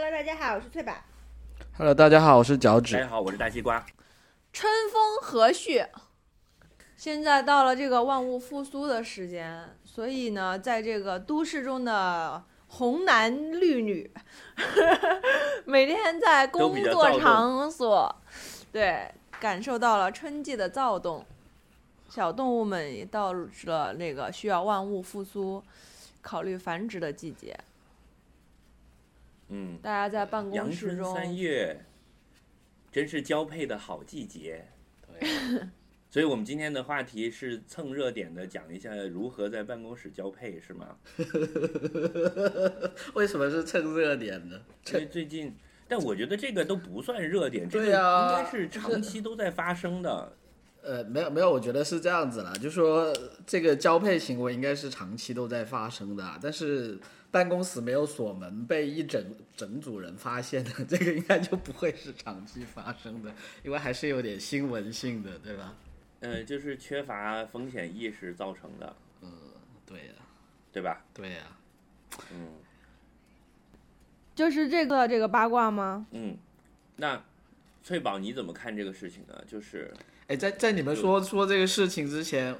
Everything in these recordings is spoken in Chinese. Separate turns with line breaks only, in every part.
Hello，大家好，我是翠宝。
Hello，大家好，我是脚趾大。
家好，我是大西瓜。
春风和煦，现在到了这个万物复苏的时间，所以呢，在这个都市中的红男绿女，每天在工作场所，对，感受到了春季的躁动。小动物们也到了那个需要万物复苏、考虑繁殖的季节。
嗯，
大家在办公
阳春
室中，
三月，真是交配的好季节。
对，
所以我们今天的话题是蹭热点的，讲一下如何在办公室交配，是吗？
为什么是蹭热点呢？
因为最近，但我觉得这个都不算热点，这个应该是长期都在发生的。
呃，没有没有，我觉得是这样子啦，就说这个交配行为应该是长期都在发生的啊，但是办公室没有锁门，被一整整组人发现的，这个应该就不会是长期发生的，因为还是有点新闻性的，对吧？
呃，就是缺乏风险意识造成的，嗯
对呀、
对吧？
对呀、
嗯
就是这个这个八卦吗？
嗯，那翠宝你怎么看这个事情呢？就是
哎，在在你们说说这个事情之前，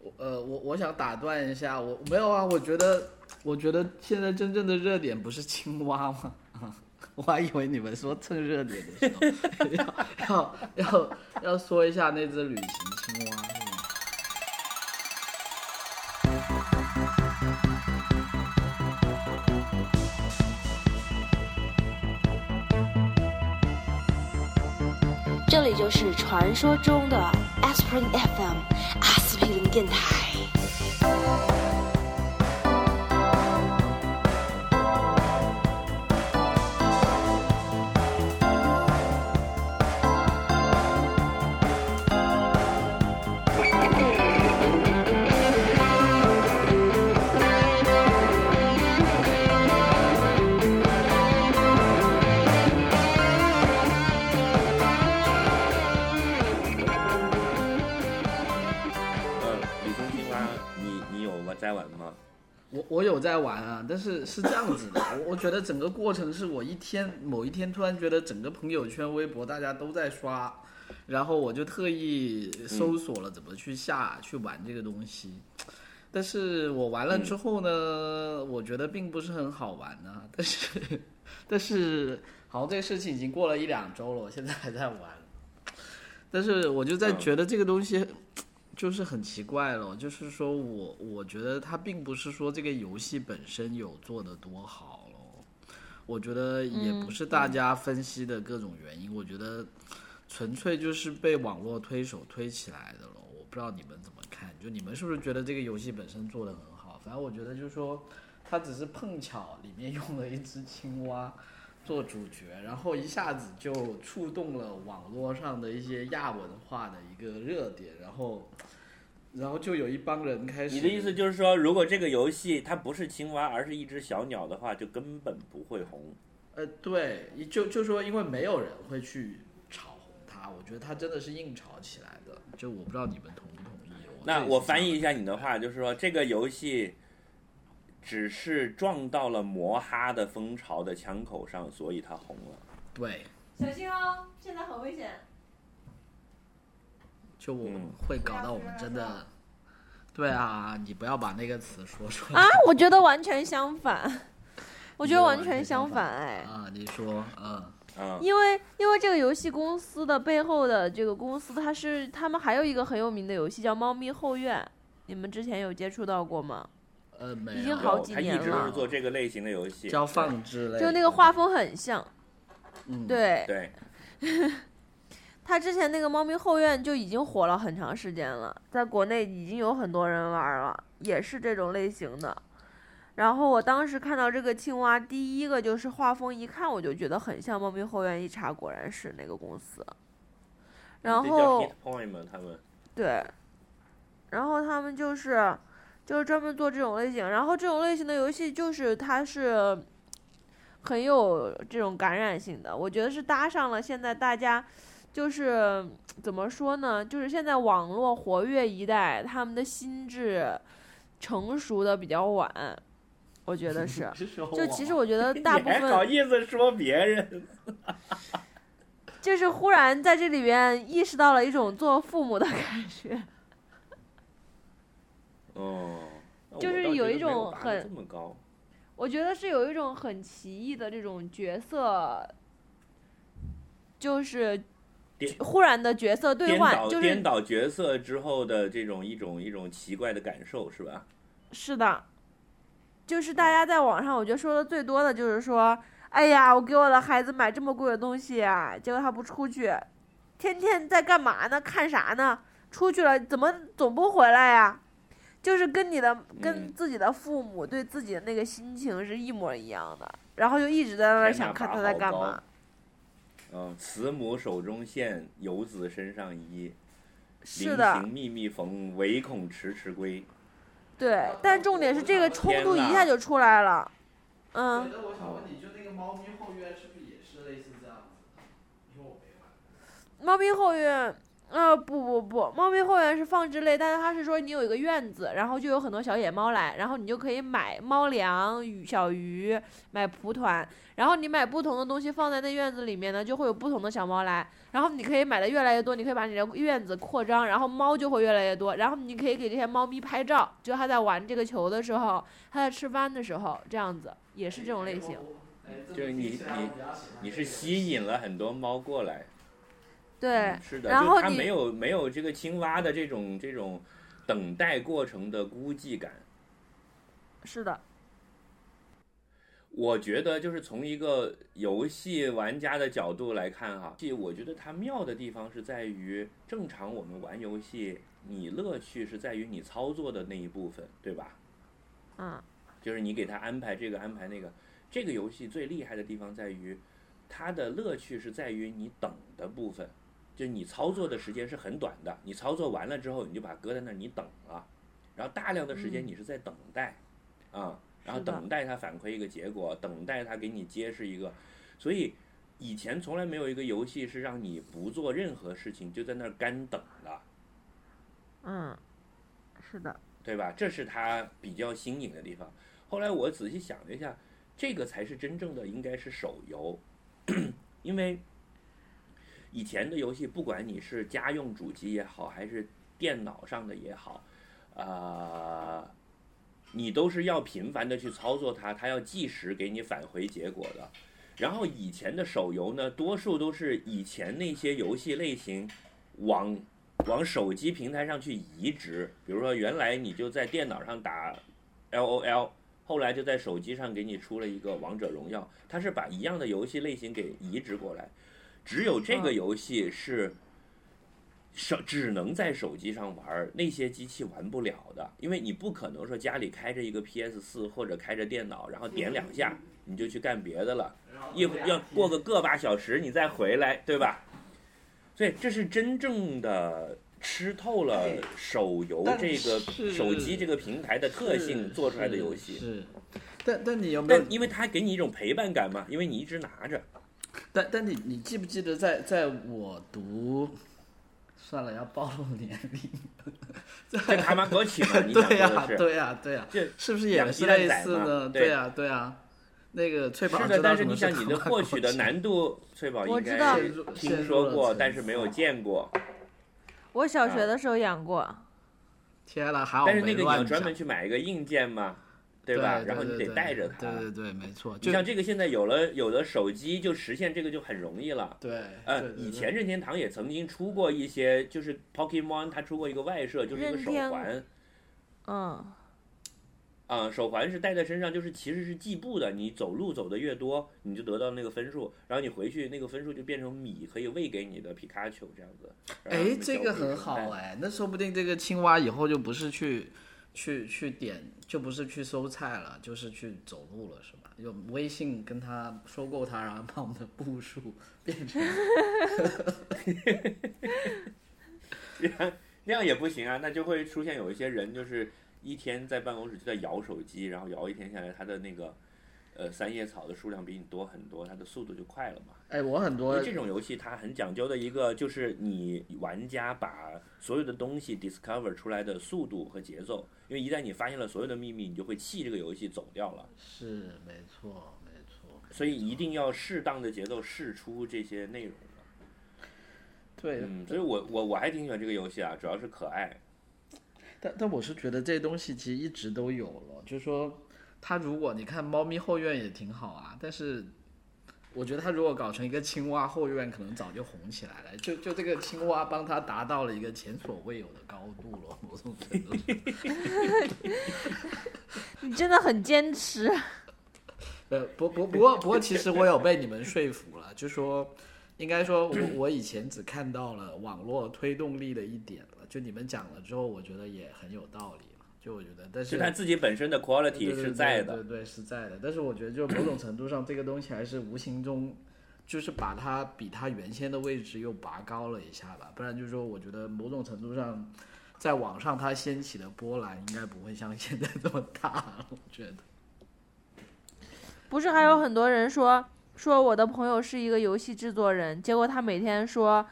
我呃，我我想打断一下，我没有啊，我觉得我觉得现在真正的热点不是青蛙吗？我还以为你们说蹭热点的时候要要要要说一下那只旅行青蛙。是吗
这里就是传说中的 Aspirin FM 阿司匹林电台。
我我有在玩啊，但是是这样子的，我我觉得整个过程是我一天某一天突然觉得整个朋友圈、微博大家都在刷，然后我就特意搜索了怎么去下、去玩这个东西，但是我玩了之后呢，我觉得并不是很好玩呢、但是 但是好像这个事情已经过了一两周了，我现在还在玩，但是我就在觉得这个东西。就是很奇怪了，就是说我我觉得它并不是说这个游戏本身有做的多好咯，我觉得也不是大家分析的各种原因，我觉得纯粹就是被网络推手推起来的了。我不知道你们怎么看，就你们是不是觉得这个游戏本身做的很好？反正我觉得就是说，它只是碰巧里面用了一只青蛙。做主角，然后一下子就触动了网络上的一些亚文化的一个热点，然后，然后就有一帮人开始。
你的意思就是说，如果这个游戏它不是青蛙，而是一只小鸟的话，就根本不会红。
呃，对，就就说因为没有人会去炒红它，我觉得它真的是硬炒起来的。就我不知道你们同不同意。
那我翻译一
下。
下你的话，就是说这个游戏只是撞到了摩哈的蜂巢的枪口上，所以它红了。
对，
小心哦，现在很危险。
就我
嗯
会搞到我们真的。对啊，你不要把那个词说出来。
啊，我觉得完全相反，我觉得完全相
相
反哎，
啊，你说，嗯。
啊、
因为因为这个游戏公司的背后的这个公司，它是他们还有一个很有名的游戏叫《猫咪后院》，你们之前有接触到过吗？
呃，没
已经
有。
有，
好几
它一直
年了。
是做这个类型的游戏。
交放之类，
就那个画风很像，
嗯，
对，
对，
他之前那个《猫咪后院》就已经火了很长时间了，在国内已经有很多人玩了，也是这种类型的。然后我当时看到这个青蛙，第一个就是画风，一看我就觉得很像《猫咪后院》，一查果然是那个公司。然后
hit point 嘛，他们。
对，然后他们就是就是专门做这种类型，然后这种类型的游戏就是它是很有这种感染性的，我觉得是搭上了现在大家就是怎么说呢，就是现在网络活跃一代，他们的心智成熟的比较晚，我觉得是。就其实我觉得大 部
你还好
分
意思说别人？
就是忽然在这里边意识到了一种做父母的感觉。
哦，
就是有一种很
这么高。
我觉得是有一种很奇异的这种角色，就是
颠
忽然的角色兑换，就是
颠倒角色之后的这种一种一种奇怪的感受，是吧？
是的，就是大家在网上我觉得说的最多的就是说，哎呀，我给我的孩子买这么贵的东西啊，结果他不出去，天天在干嘛呢？看啥呢？出去了怎么总不回来呀？就是跟你的跟
嗯
自己的父母对自己的那个心情是一模一样的，然后就一直在那儿想看他在干嘛。
嗯，慈母手中线，游子身上衣。临
是的，
行密密缝，唯恐迟迟归。
对，但重点是这个冲突一下就出来了。嗯，
那我想问你，就那个猫咪后院是不是也是类似这样子的？因为我没玩。
猫咪后院，呃，不不不，猫咪后院是放置类，但是它是说你有一个院子，然后就有很多小野猫来，然后你就可以买猫粮、鱼小鱼，买蒲团，然后你买不同的东西放在那院子里面呢，就会有不同的小猫来，然后你可以买的越来越多，你可以把你的院子扩张，然后猫就会越来越多，然后你可以给这些猫咪拍照，就它在玩这个球的时候，它在吃饭的时候，这样子也是这种类型。
就是你你你是吸引了很多猫过来，
对
嗯，是的，
然后你
就它没有没有这个青蛙的这种这种等待过程的孤寂感。
是的，
我觉得就是从一个游戏玩家的角度来看哈，这我觉得它妙的地方是在于，正常我们玩游戏，你乐趣是在于你操作的那一部分，对吧？
嗯，
就是你给他安排这个安排那个。这个游戏最厉害的地方在于，它的乐趣是在于你等的部分，就你操作的时间是很短的，你操作完了之后你就把它搁在那儿，你等了，然后大量的时间你是在等待，啊、然后等待它反馈一个结果，等待它给你揭示一个，所以以前从来没有一个游戏是让你不做任何事情就在那儿干等的。
嗯，是的，
对吧？这是它比较新颖的地方。后来我仔细想了一下，这个才是真正的应该是手游，因为以前的游戏，不管你是家用主机也好，还是电脑上的也好，啊、你都是要频繁的去操作它，它要计时给你返回结果的。然后以前的手游呢，多数都是以前那些游戏类型往往手机平台上去移植，比如说原来你就在电脑上打 L O L，后来就在手机上给你出了一个王者荣耀，它是把一样的游戏类型给移植过来，只有这个
嗯
游戏是手只能在手机上玩，那些机器玩不了的，因为你不可能说家里开着一个 PS 四或者开着电脑，然后点两下你就去干别的了。一会要过个个把小时你再回来，对吧？所以这是真正的吃透了手游这个手机这个平台的特性做出来的游戏。
是，但但你有没有
但？因为它给你一种陪伴感嘛，因为你一直拿着。
但但你你记不记得在在我读，算了，要暴露年龄。
这他妈枸杞嘛，你想
对呀？对呀、对呀、
这
是不是也是类似的？
对
呀、对呀、那个翠宝
是的，但是你想你的获取的难度，翠宝应该听说过，
沉
但是没有
思
见过。
我小
啊
学的时候养过。
天呐，还好
但是那个你要专门去买一个硬件嘛，对吧？然后你得带着它。
对对对，没错。就
像这个现在有了有了手机，就实现这个就很容易了。
对，
呃，以前任天堂也曾经出过一些，就是 Pokemon 它出过一个外设，就是一个手
任天
环。
嗯，
啊、手环是戴在身上，就是其实是计步的。你走路走的越多，你就得到那个分数，然后你回去那个分数就变成米，可以喂给你的皮卡丘这样子。
哎，这个很好哎，那说不定这个青蛙以后就不是去去去点，就不是去收菜了，就是去走路了，是吧？用微信跟他收购他，然后把我们的步数变成
那样也不行啊，那就会出现有一些人就是一天在办公室就在摇手机，然后摇一天下来，他的那个呃三叶草的数量比你多很多，它的速度就快了嘛。
哎，我很
因
多
为这种游戏它很讲究的一个就是你玩家把所有的东西 discover 出来的速度和节奏，因为一旦你发现了所有的秘密，你就会弃这个游戏走掉了。
是没错没错，
所以一定要适当的节奏试出这些内容的。
对，
嗯，所以我我我还挺喜欢这个游戏啊，主要是可爱。
但但我是觉得这东西其实一直都有了，就是说，它如果你看猫咪后院也挺好啊，但是我觉得它如果搞成一个青蛙后院，可能早就红起来了。就就这个青蛙帮它达到了一个前所未有的高度了，某种程度。
你真的很坚持。
呃，不不不过不过，其实我有被你们说服了，就说应该说我我以前只看到了网络推动力的一点了，就你们讲了之后，我觉得也很有道理了。就我觉得，但
就是它自己本身的 quality 是在的。
对对对，是在的。但是我觉得，就某种程度上，这个东西还是无形中，就是把它比它原先的位置又拔高了一下吧。不然就是说，我觉得某种程度上，在网上它掀起的波澜应该不会像现在这么大了。我觉得。
不是还有很多人说说我的朋友是一个游戏制作人，结果他每天说，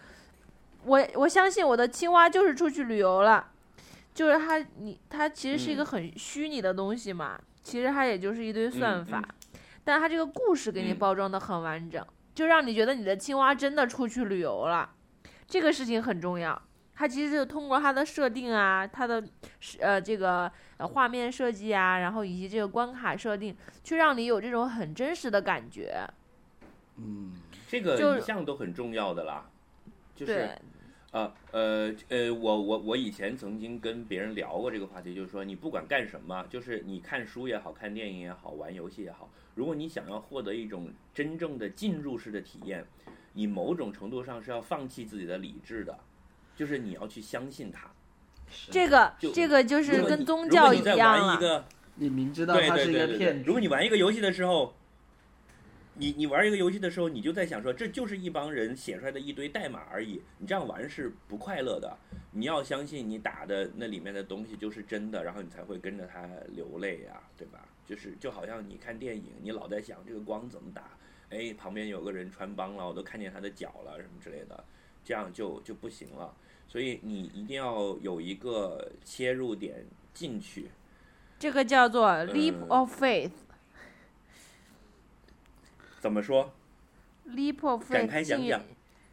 我我相信我的青蛙就是出去旅游了，就是它你它其实是一个
嗯
很虚拟的东西嘛，其实它也就是一堆算
嗯
法，但它这个故事给你
嗯
包装的很完整，就让你觉得你的青蛙真的出去旅游了，这个事情很重要。它其实就通过它的设定啊，它的是呃这个呃画面设计啊，然后以及这个关卡设定，去让你有这种很真实的感觉。
嗯，
这个
就
一向都很重要的啦，就是
对，
啊呃呃，我我我以前曾经跟别人聊过这个话题，就是说你不管干什么，就是你看书也好看电影也好，玩游戏也好，如果你想要获得一种真正的进入式的体验，你某种程度上是要放弃自己的理智的，就是你要去相信它。
这个这个就是跟宗教一样
你明知道
对
它是一个骗局，
如果你玩一个游戏的时候，你你玩一个游戏的时候，你就在想说，这就是一帮人写出来的一堆代码而已。你这样玩是不快乐的。你要相信你打的那里面的东西就是真的，然后你才会跟着它流泪呀、对吧？就是就好像你看电影，你老在想这个光怎么打，哎，旁边有个人穿帮了，我都看见他的脚了什么之类的，这样就就不行了。所以你一定要有一个切入点进去。
这个叫做 leap
嗯
of faith。
怎么说
？leap of
展
faith 信
开讲讲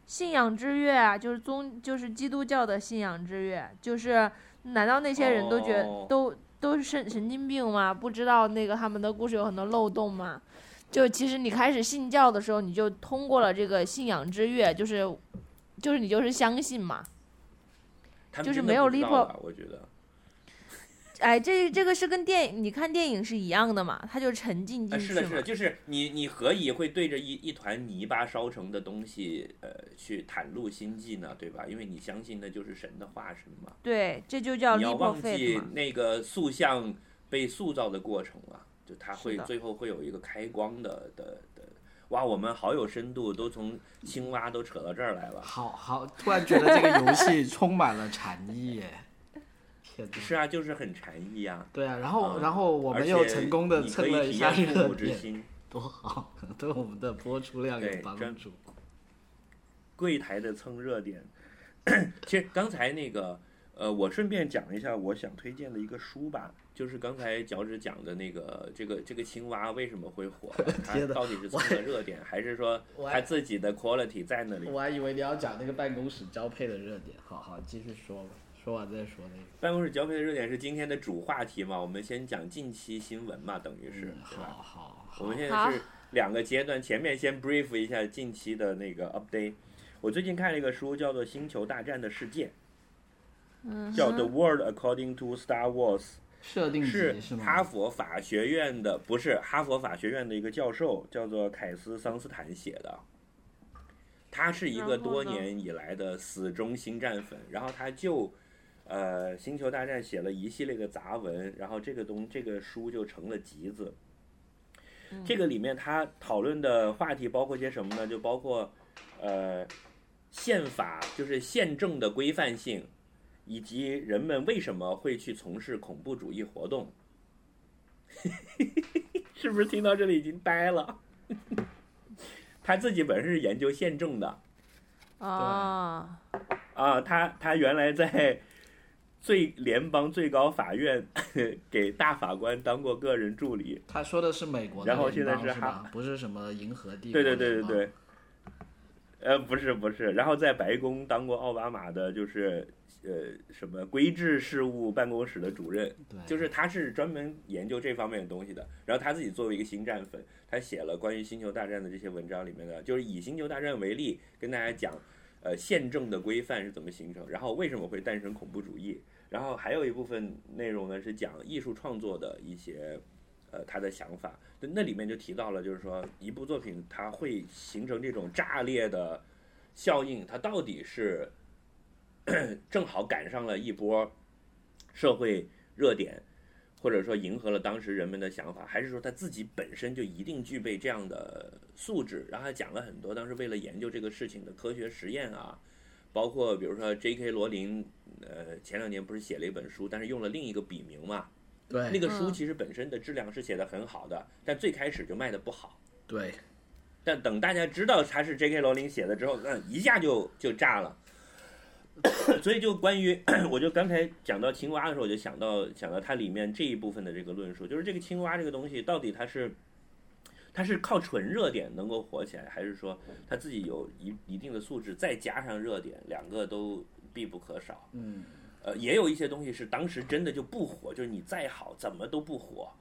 信仰之月啊，就是宗就是基督教的信仰之月，就是难道那些人都觉、
哦
都都是神神经病吗？不知道那个他们的故事有很多漏洞吗？就其实你开始信教的时候，你就通过了这个信仰之月，就是就是你就是相信嘛。就是没有
真的不知道
Lipo-
吧我觉得。
哎，这这个是跟电影你看电影是一样的嘛，它就沉浸
啊，
进去
是的，是的，。就是你，你何以会对着一一团泥巴烧成的东西，呃，去袒露心迹呢？对吧？因为你相信那就是神的化身嘛。
对，这就叫
你要忘记。那个塑像被塑造的过程啊，就它会最后会有一个开光的的的。哇，我们好有深度，都从青蛙都扯到这儿来了。
好好，突然觉得这个游戏充满了禅意耶！天哪！
是啊，就是很禅意啊。
对啊，然后
啊
然后我们又成功的
你可以体
蹭了一下
验父母之
热点，
心。
多好，对我们的播出量有帮助。
柜台的蹭热点。其实刚才那个，呃，我顺便讲一下我想推荐的一个书吧，就是刚才脚趾讲的那个，这个这个青蛙为什么会火？它到底是蹭了热点，还是说它自己的 quality 在那里？
我还以为你要讲那个办公室交配的热点，好好继续说吧，说完再说那个。
办公室交配的热点是今天的主话题嘛？我们先讲近期新闻嘛，等于是？
好好好
我们，现在是两个阶段，前面先 brief 一下近期的那个 update。我最近看了一个书，叫做《星球大战的世界》，
嗯
叫《The World According to Star Wars》。
设定
是？哈佛法学院的，不是哈佛法学院的一个教授，叫做凯斯桑斯坦写的。他是一个多年以来的死忠星战粉，然后他就呃《星球大战》写了一系列的杂文，然后这个东这个书就成了集子。
嗯
这个里面他讨论的话题包括些什么呢？就包括呃宪法，就是宪政的规范性，以及人们为什么会去从事恐怖主义活动。是不是听到这里已经呆了？他自己本身是研究宪政的
啊，
啊，他他原来在最联邦最高法院 给大法官当过个人助理。
他说的是美国的
然后现在是
哈？不是什么银河帝国
对对对对对，呃，不是不是，然后在白宫当过奥巴马的，就是呃什么规制事务办公室的主任，
对，
就是他是专门研究这方面的东西的。然后他自己作为一个星战粉，他写了关于星球大战的这些文章里面的，就是以星球大战为例，跟大家讲，呃，宪政的规范是怎么形成，然后为什么会诞生恐怖主义。然后还有一部分内容呢是讲艺术创作的一些，呃，他的想法。那里面就提到了，就是说一部作品它会形成这种炸裂的效应，它到底是 正好赶上了一波社会热点，或者说迎合了当时人们的想法，还是说他自己本身就一定具备这样的素质？然后他讲了很多当时为了研究这个事情的科学实验啊，包括比如说 J.K. 罗琳，呃，前两年不是写了一本书，但是用了另一个笔名嘛，
对
那个书
嗯
其实本身的质量是写的很好的，但最开始就卖的不好。
对，
但等大家知道他是 J.K. 罗琳写的之后，那一下就就炸了。所以就关于，我就刚才讲到青蛙的时候，我就想到想到它里面这一部分的这个论述，就是这个青蛙这个东西到底它是它是靠纯热点能够火起来，还是说它自己有一一定的素质，再加上热点，两个都必不可少。
嗯，
呃，也有一些东西是当时真的就不火，就是你再好怎么都不火，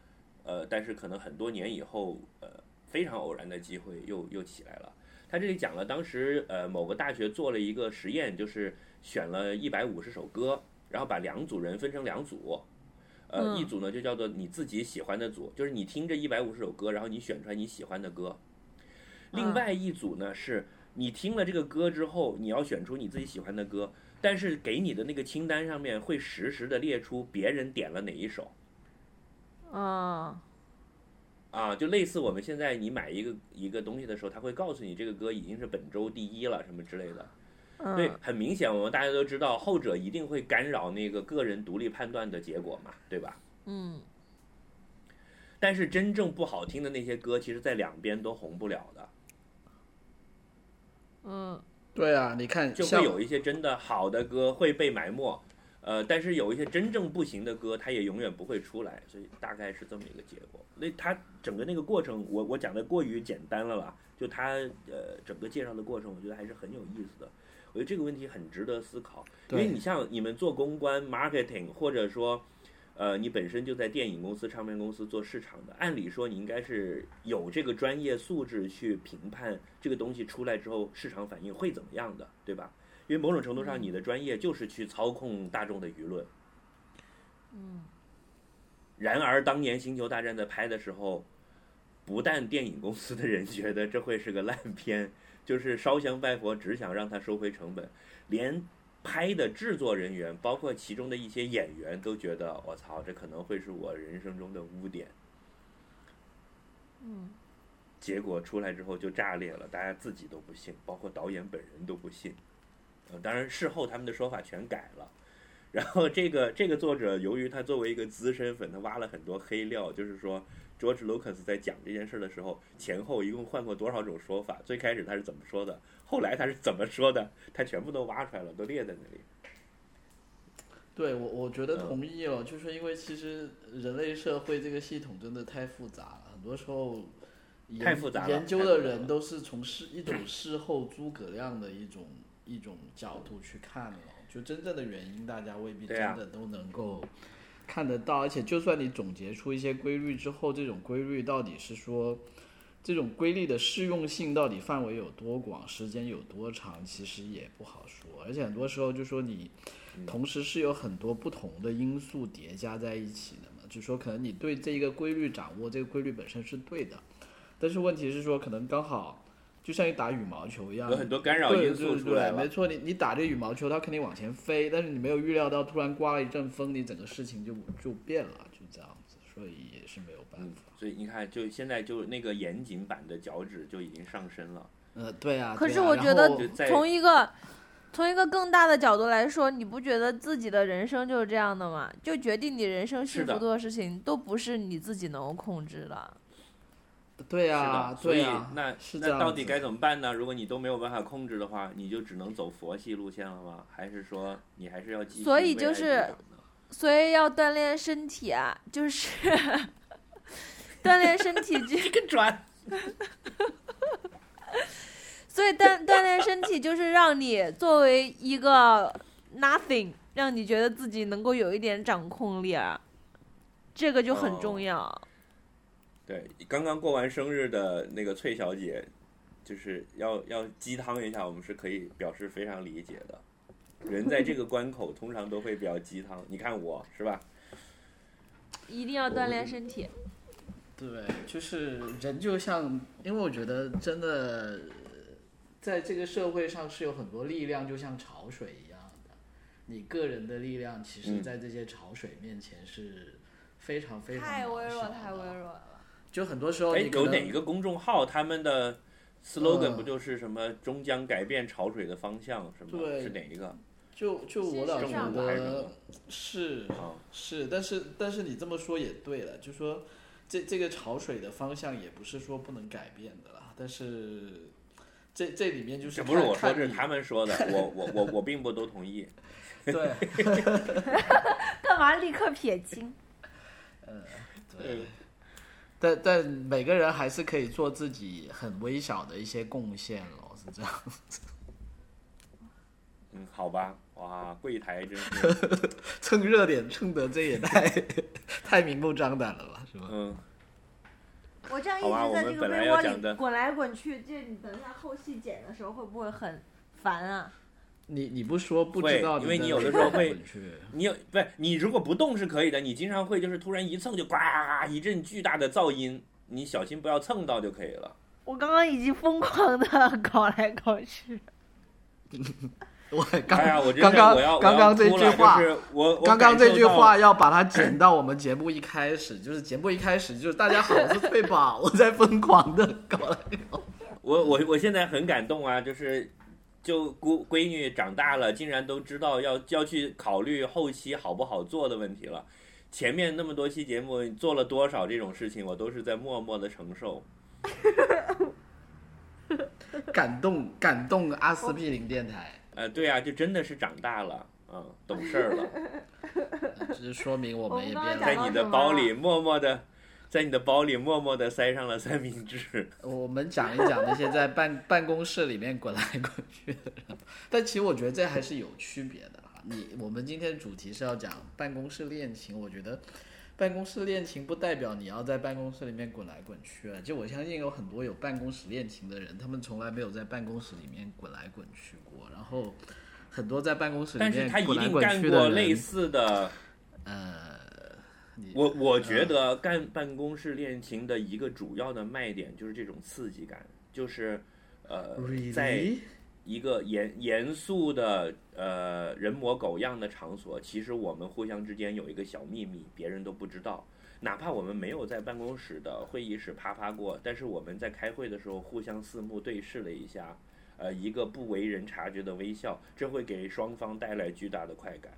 呃，但是可能很多年以后，呃，非常偶然的机会又又起来了。他这里讲了，当时呃某个大学做了一个实验，就是选了一百五十首歌，然后把两组人分成两组，呃，
嗯
一组呢就叫做你自己喜欢的组，就是你听这一百五十首歌，然后你选出来你喜欢的歌。另
嗯
外一组呢是你听了这个歌之后，你要选出你自己喜欢的歌，但是给你的那个清单上面会实时的列出别人点了哪一首
啊，
啊，就类似我们现在你买一个一个东西的时候，他会告诉你这个歌已经是本周第一了什么之类的。对
嗯，，
很明显，我们大家都知道，后者一定会干扰那个个人独立判断的结果嘛，对吧？
嗯，
但是真正不好听的那些歌，其实在两边都红不了的，
嗯，
对啊，你看，
就会有一些真的好的歌会被埋没，呃，但是有一些真正不行的歌，它也永远不会出来，所以大概是这么一个结果。那它整个那个过程，我我讲的过于简单了吧？就它呃整个介绍的过程，我觉得还是很有意思的。我觉得这个问题很值得思考，因为你像你们做公关、marketing，或者说，呃，你本身就在电影公司、唱片公司做市场的，按理说你应该是有这个专业素质去评判这个东西出来之后市场反应会怎么样的，对吧？因为某种程度上，你的专业就是去操控大众的舆论。
嗯。
然而，当年《星球大战》在拍的时候，不但电影公司的人觉得这会是个烂片，就是烧香拜佛，只想让他收回成本，连拍的制作人员，包括其中的一些演员，都觉得我操，这可能会是我人生中的污点。
嗯，
结果出来之后就炸裂了，大家自己都不信，包括导演本人都不信。呃，当然事后他们的说法全改了。然后这个这个作者，由于他作为一个资深粉，他挖了很多黑料，就是说 George Lucas 在讲这件事的时候，前后一共换过多少种说法。最开始他是怎么说的，后来他是怎么说的，他全部都挖出来了，都列在那里。
对我，我觉得
嗯
同意哦，就是因为其实人类社会这个系统真的太复杂了，很多时候
太复杂了
研究的人都是从事一种事后诸葛亮的一种一种角度去看了，就真正的原因大家未必真的都能够看得到，而且就算你总结出一些规律之后，这种规律到底是说。这种规律的适用性到底范围有多广，时间有多长，其实也不好说。而且很多时候就说你同时是有很多不同的因素叠加在一起的嘛，就说可能你对这一个规律掌握，这个规律本身是对的，但是问题是说可能刚好就像你打羽毛球一样，
有很多干扰因素出来
没错，你你打这羽毛球，它肯定往前飞，但是你没有预料到突然刮了一阵风，你整个事情就就变了，就这样子，所以也是没有办
嗯
法。，
所以你看，就现在就那个严谨版的脚趾就已经上升了。
呃，对啊。
可是
对啊然
我觉得从一个从一个更大的角度来说，你不觉得自己的人生就是这样的吗？就决定你人生幸福度的事情，都不是你自己能够控制的。
对呀、
是的，所以、那那到底该怎么办呢？如果你都没有办法控制的话，你就只能走佛系路线了吗？还是说你还是要继续
所以就是所以要锻炼身体啊，就是 锻炼身体就
这个转，
所以锻锻炼身体就是让你作为一个 nothing，让你觉得自己能够有一点掌控力啊，这个就很重
哦
要。
对，刚刚过完生日的那个翠小姐，就是要要鸡汤一下，我们是可以表示非常理解的。人在这个关口通常都会比较鸡汤，你看我是吧？
一定要锻炼身体。
对，就是人就像，因为我觉得真的，在这个社会上是有很多力量，就像潮水一样的。你个人的力量，其实
嗯
在这些潮水面前是非常非常
太微弱，太微弱了。
就很多时候
哎有哪个公众号他们的 slogan
嗯
不就是什么终将改变潮水的方向什么？
对
是哪一个？
就就我老觉得是
啊，
是，但是但是你这么说也对了，就说这这个潮水的方向也不是说不能改变的啦，但是这这里面就是
这不是我说，这是他们说的，我我我我并不都同意。
对
干嘛立刻撇清？
对，但但每个人还是可以做自己很微小的一些贡献咯，是这样。
嗯，好吧，哇，柜台真是，
蹭热点蹭的这也太 太明目张胆了吧，是吧？
嗯，
我这样一直在这个被窝
要讲的
里滚来滚去，这你等一下后期剪的时候会不会很烦啊？
你你不说不知道，
因为你有的时候会你有不是你如果不动是可以的，你经常会就是突然一蹭就呱一阵巨大的噪音，你小心不要蹭到就可以了。
我刚刚已经疯狂的 搞来搞去。
我刚
哎呀，我
刚刚
我要
刚刚这句话
就是我我
刚刚这句话要把它剪到我们节目一开始，就是节目一开始就是大家好，我是翠宝，我在疯狂的搞来搞。
我我我现在很感动啊，就是就姑闺女长大了，竟然都知道要要去考虑后期好不好做的问题了。前面那么多期节目做了多少这种事情，我都是在默默的承受。
感动感动阿司匹林电台，
呃，对啊，就真的是长大了，嗯，懂事儿了，
这是说明我们也变
我们刚刚
在。你的包里默默的，在你的包里默默的塞上了三明治。
我们讲一讲那些在办办公室里面滚来滚去的人，但其实我觉得这还是有区别的哈。你我们今天的主题是要讲办公室恋情，我觉得办公室恋情不代表你要在办公室里面滚来滚去啊。就我相信有很多有办公室恋情的人，他们从来没有在办公室里面滚来滚去过，然后很多在办公室里
但是
面
他一定干过类似的。
呃，你
我我觉得干办公室恋情的一个主要的卖点就是这种刺激感，就是呃，在一个严严肃的呃人模狗样的场所，其实我们互相之间有一个小秘密，别人都不知道。哪怕我们没有在办公室的会议室啪啪过，但是我们在开会的时候互相四目对视了一下，呃，一个不为人察觉的微笑，这会给双方带来巨大的快感，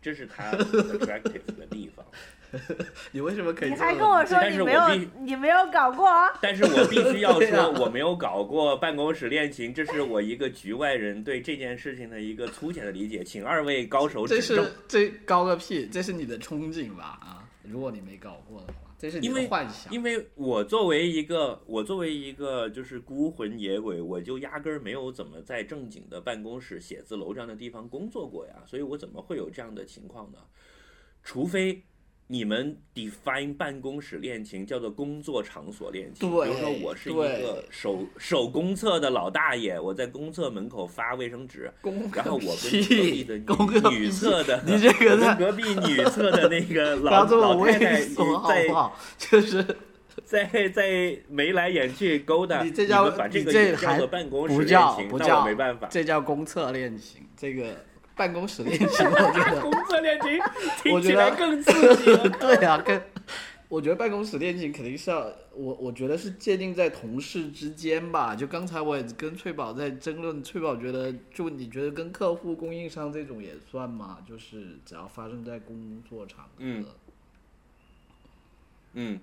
这是他 attractive 的地方。
你为什么可以
你还跟我说
但是我
你没有
必
你没有搞过啊？
但是我必须要 说，我没有搞过办公室恋情，这是我一个局外人对这件事情的一个粗浅的理解，请二位高手指正
是。这高个屁，这是你的憧憬吧？啊，如果你没搞过的话，这是你
因为
的幻想。
因为我作为一个我作为一个就是孤魂野鬼，我就压根儿没有怎么在正经的办公室、写字楼这样的地方工作过呀，所以我怎么会有这样的情况呢？除非你们 define 办公室恋情叫做工作场所恋情，
对
比如说我是一个手手公厕的老大爷，我在公厕门口发卫生纸，然后我跟隔壁的女厕的，
你这个
我跟隔壁女厕的那个老老太太在？
就是
在在眉来眼去勾搭，
你这叫
们把这个
你这
也叫做
还
办公室恋
不叫
情，那
不叫
我没办法。
这叫公厕恋情，这个办公室恋情，我觉得
工作恋情听
我觉得
起来更刺激。
对啊，跟我觉得办公室恋情肯定是要我，我觉得是界定在同事之间吧。就刚才我也跟翠宝在争论，翠宝觉得，就你觉得跟客户、供应商这种也算吗？就是只要发生在工作场合，
嗯嗯，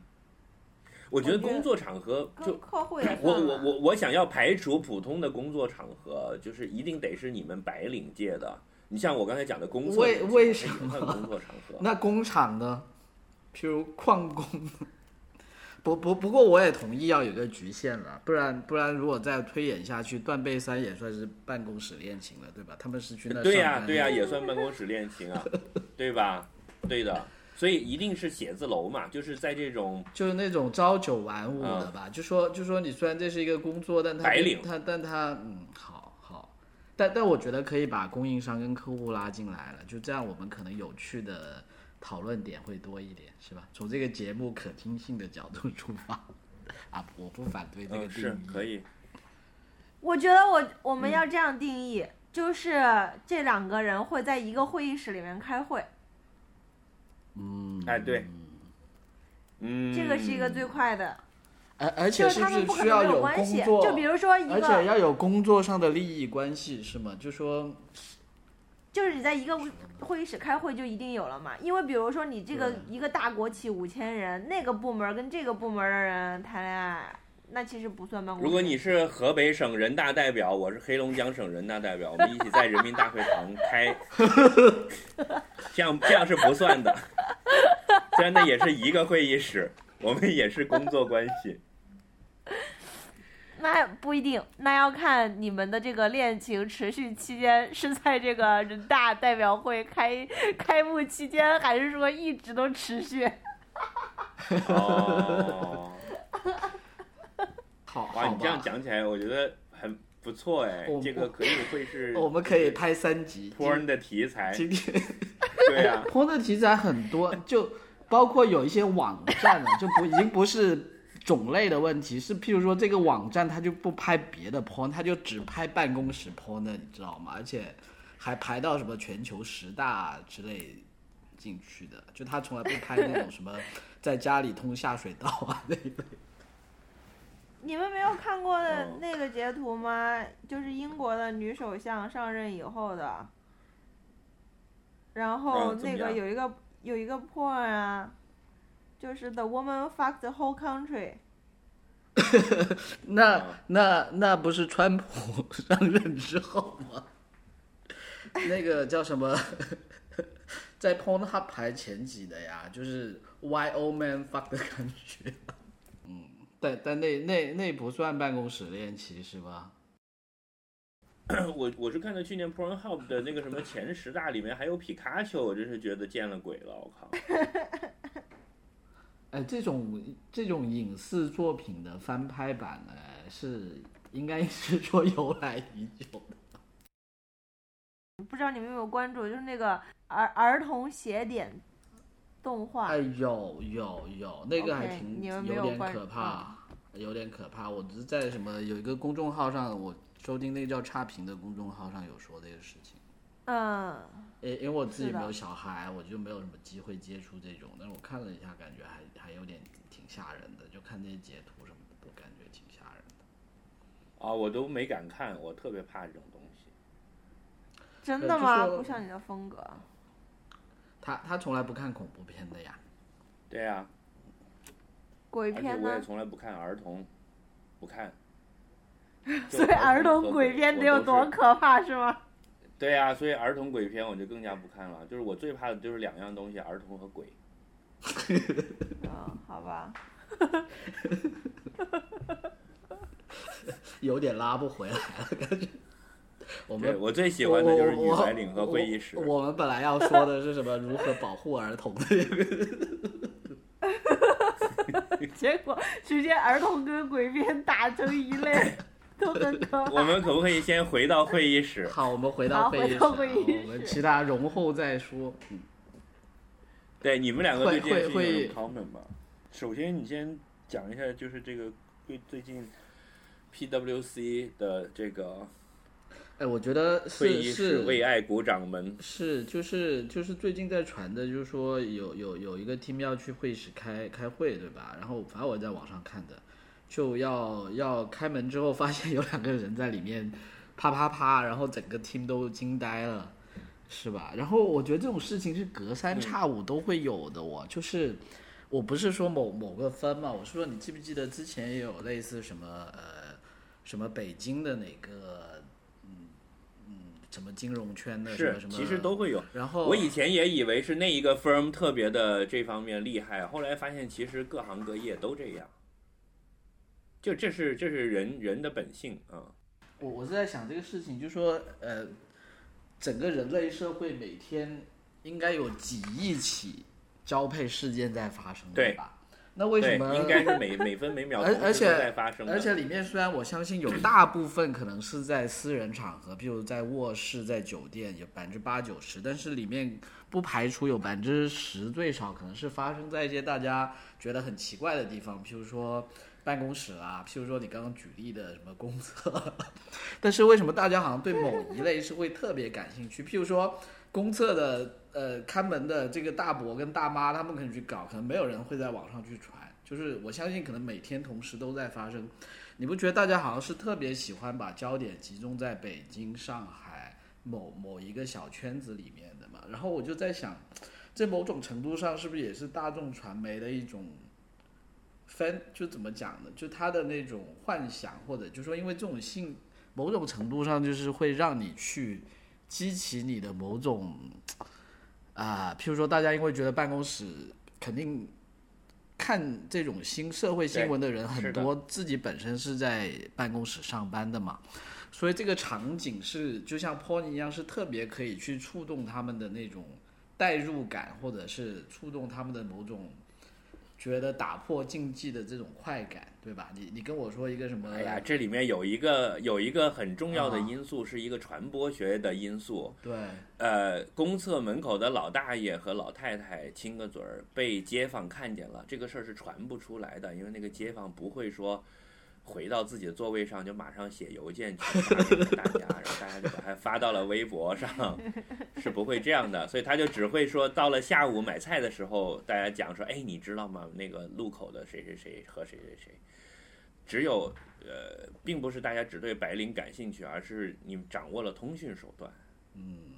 我觉得工作场合就
跟客户也
我我我我想要排除普通的工作场合，就是一定得是你们白领界的。你像我刚才讲的公厕，
为为什
么工作场合？
那工厂呢？譬如矿工。不不不过我也同意要有个局限了，不然不然如果再推演下去，断背山也算是办公室恋情了，对吧？他们是去那
对呀、对呀、也算办公室恋情啊，对吧？对的，所以一定是写字楼嘛，就是在这种
就是那种朝九晚五的吧，就说就说你虽然这是一个工作，但他
嗯白领
他但他嗯好好，但但我觉得可以把供应商跟客户拉进来了，就这样我们可能有趣的讨论点会多一点，是吧？从这个节目可听性的角度出发，啊，我不反对这个
嗯是
定义，
可以，
我觉得我我
嗯
们要这样定义，就是这两个人会在一个会议室里面开会，
嗯，
哎对，嗯，
这个是一个最快的，
而而且
就是
是不是需要有
关系。
工作，
就比如说一个
而且，要有工作上的利益关系是吗？就说
就是你在一个会议室开会就一定有了嘛，因为比如说你这个一个大国企五千人，那个部门跟这个部门的人谈恋爱，那其实不算办公室。
如果你是河北省人大代表，我是黑龙江省人大代表，我们一起在人民大会堂开，这样这样是不算的。虽然那也是一个会议室，我们也是工作关系。
那不一定，那要看你们的这个恋情持续期间是在这个人大代表会开开幕期间，还是说一直都持续？
哦，
好，
哇，
好
你这样讲起来，我觉得很不错哎，这个可以会是
我们可以拍三集。
porn 的题材，
今天
对啊，
porn 的题材很多，就包括有一些网站了，就不已经不是种类的问题，是譬如说这个网站它就不拍别的 porn，它就只拍办公室 porn 的，你知道吗？而且还排到什么全球十大之类进去的，就他从来不拍那种什么在家里通下水道啊那一类。
你们没有看过
哦
那个截图吗？就是英国的女首相上任以后的，然后那个有一个有一个 porn 啊，就是 the woman fucked the whole country。
那
啊
那那不是川普上任之后吗？那个叫什么，在 Pornhub 排前几的呀，就是 Why Old Man Fuck 的感觉。嗯，但但那那那不算办公室恋情是吧？
我我是看到去年 Pornhub 的那个什么前十大里面还有皮卡丘，我真是觉得见了鬼了，我靠！
哎，这种这种影视作品的翻拍版呢，是应该是说由来已久的。
不知道你们有没有关注，就是那个儿儿童写点动画。
哎，有有有，那个还挺有点可怕，有点可怕。我只是在什么有一个公众号上，我收听那个叫差评的公众号上有说这个事情。
嗯，
因因为我自己没有小孩，我就没有什么机会接触这种。但是我看了一下，感觉还还有点挺吓人的，就看那些截图什么的，都感觉挺吓人的。
啊，我都没敢看，我特别怕这种东西。
真的吗？
说
不像你的风格。
他他从来不看恐怖片的呀。
对呀、
鬼片呢？
我也从来不看儿童，不看。
所以儿童鬼片得有多可怕是吗？
对呀、所以儿童鬼片我就更加不看了。就是我最怕的就是两样东西：儿童和鬼。
嗯，好吧。
有点拉不回来了，感觉。我们
对我最喜欢的就是女白领和会议室。
我我我们本来要说的是什么？如何保护儿童的这个
结果直接儿童跟鬼片打成一类，都很可怕。
我们可不可以先回到会议室？
好，我们回到会议室我们其他容后再说。嗯
对，你们两个对这件事情
会会
有什么 comment 吗？首先，你先讲一下，就是这个最最近 PWC 的这个
哎，我觉得
会
是
议室
是
为爱鼓掌门。
是，就是就是最近在传的，就是说有有有一个 team 要去会议室开开会，对吧？然后反正我在网上看的，就要要开门之后，发现有两个人在里面啪啪啪，然后整个 team 都惊呆了，是吧？然后我觉得这种事情是隔三差五都会有的哦，就是我不是说某某个分嘛，我是说你记不记得之前也有类似什么呃什么北京的哪个嗯嗯什么金融圈的什么什么，
其实都会有。
然后
我以前也以为是那一个 firm 特别的这方面厉害，后来发现其实各行各业都这样。就这是这是人人的本性啊。
我我是在想这个事情，就说呃，整个人类社会每天应该有几亿起交配事件在发生，
对
吧？那为什，么？
应该是每每分每秒
而而且
在发生。
而且里面虽然我相信有大部分可能是在私人场合，譬如在卧室、在酒店，有百分之八九十，但是里面不排除有百分之十最少可能是发生在一些大家觉得很奇怪的地方，譬如说办公室啊，譬如说你刚刚举例的什么公厕。但是为什么大家好像对某一类是会特别感兴趣？譬如说公厕的呃看门的这个大伯跟大妈，他们可能去搞，可能没有人会在网上去传。就是我相信，可能每天同时都在发生。你不觉得大家好像是特别喜欢把焦点集中在北京、上海某某一个小圈子里面的嘛？然后我就在想，这某种程度上是不是也是大众传媒的一种分？就怎么讲呢？就他的那种幻想，或者就说，因为这种性某种程度上就是会让你去激起你的某种啊、譬如说大家因为觉得办公室肯定。看这种新社会新闻的人很多，自己本身是在办公室上班的嘛，所以这个场景是就像 Pony 一样，是特别可以去触动他们的那种代入感，或者是触动他们的某种觉得打破禁忌的这种快感，对吧？你你跟我说一个什么？
哎呀，这里面有一个有一个很重要的
啊
因素，是一个传播学的因素。
对，
呃，公厕门口的老大爷和老太太亲个嘴儿，被街坊看见了，这个事儿是传不出来的，因为那个街坊不会说回到自己的座位上就马上写邮件去发给大家，然后大家就把它发到了微博上，是不会这样的，所以他就只会说到了下午买菜的时候，大家讲说，哎，你知道吗？那个路口的谁谁谁和谁谁谁，只有呃，并不是大家只对白领感兴趣，而是你掌握了通讯手段。
嗯，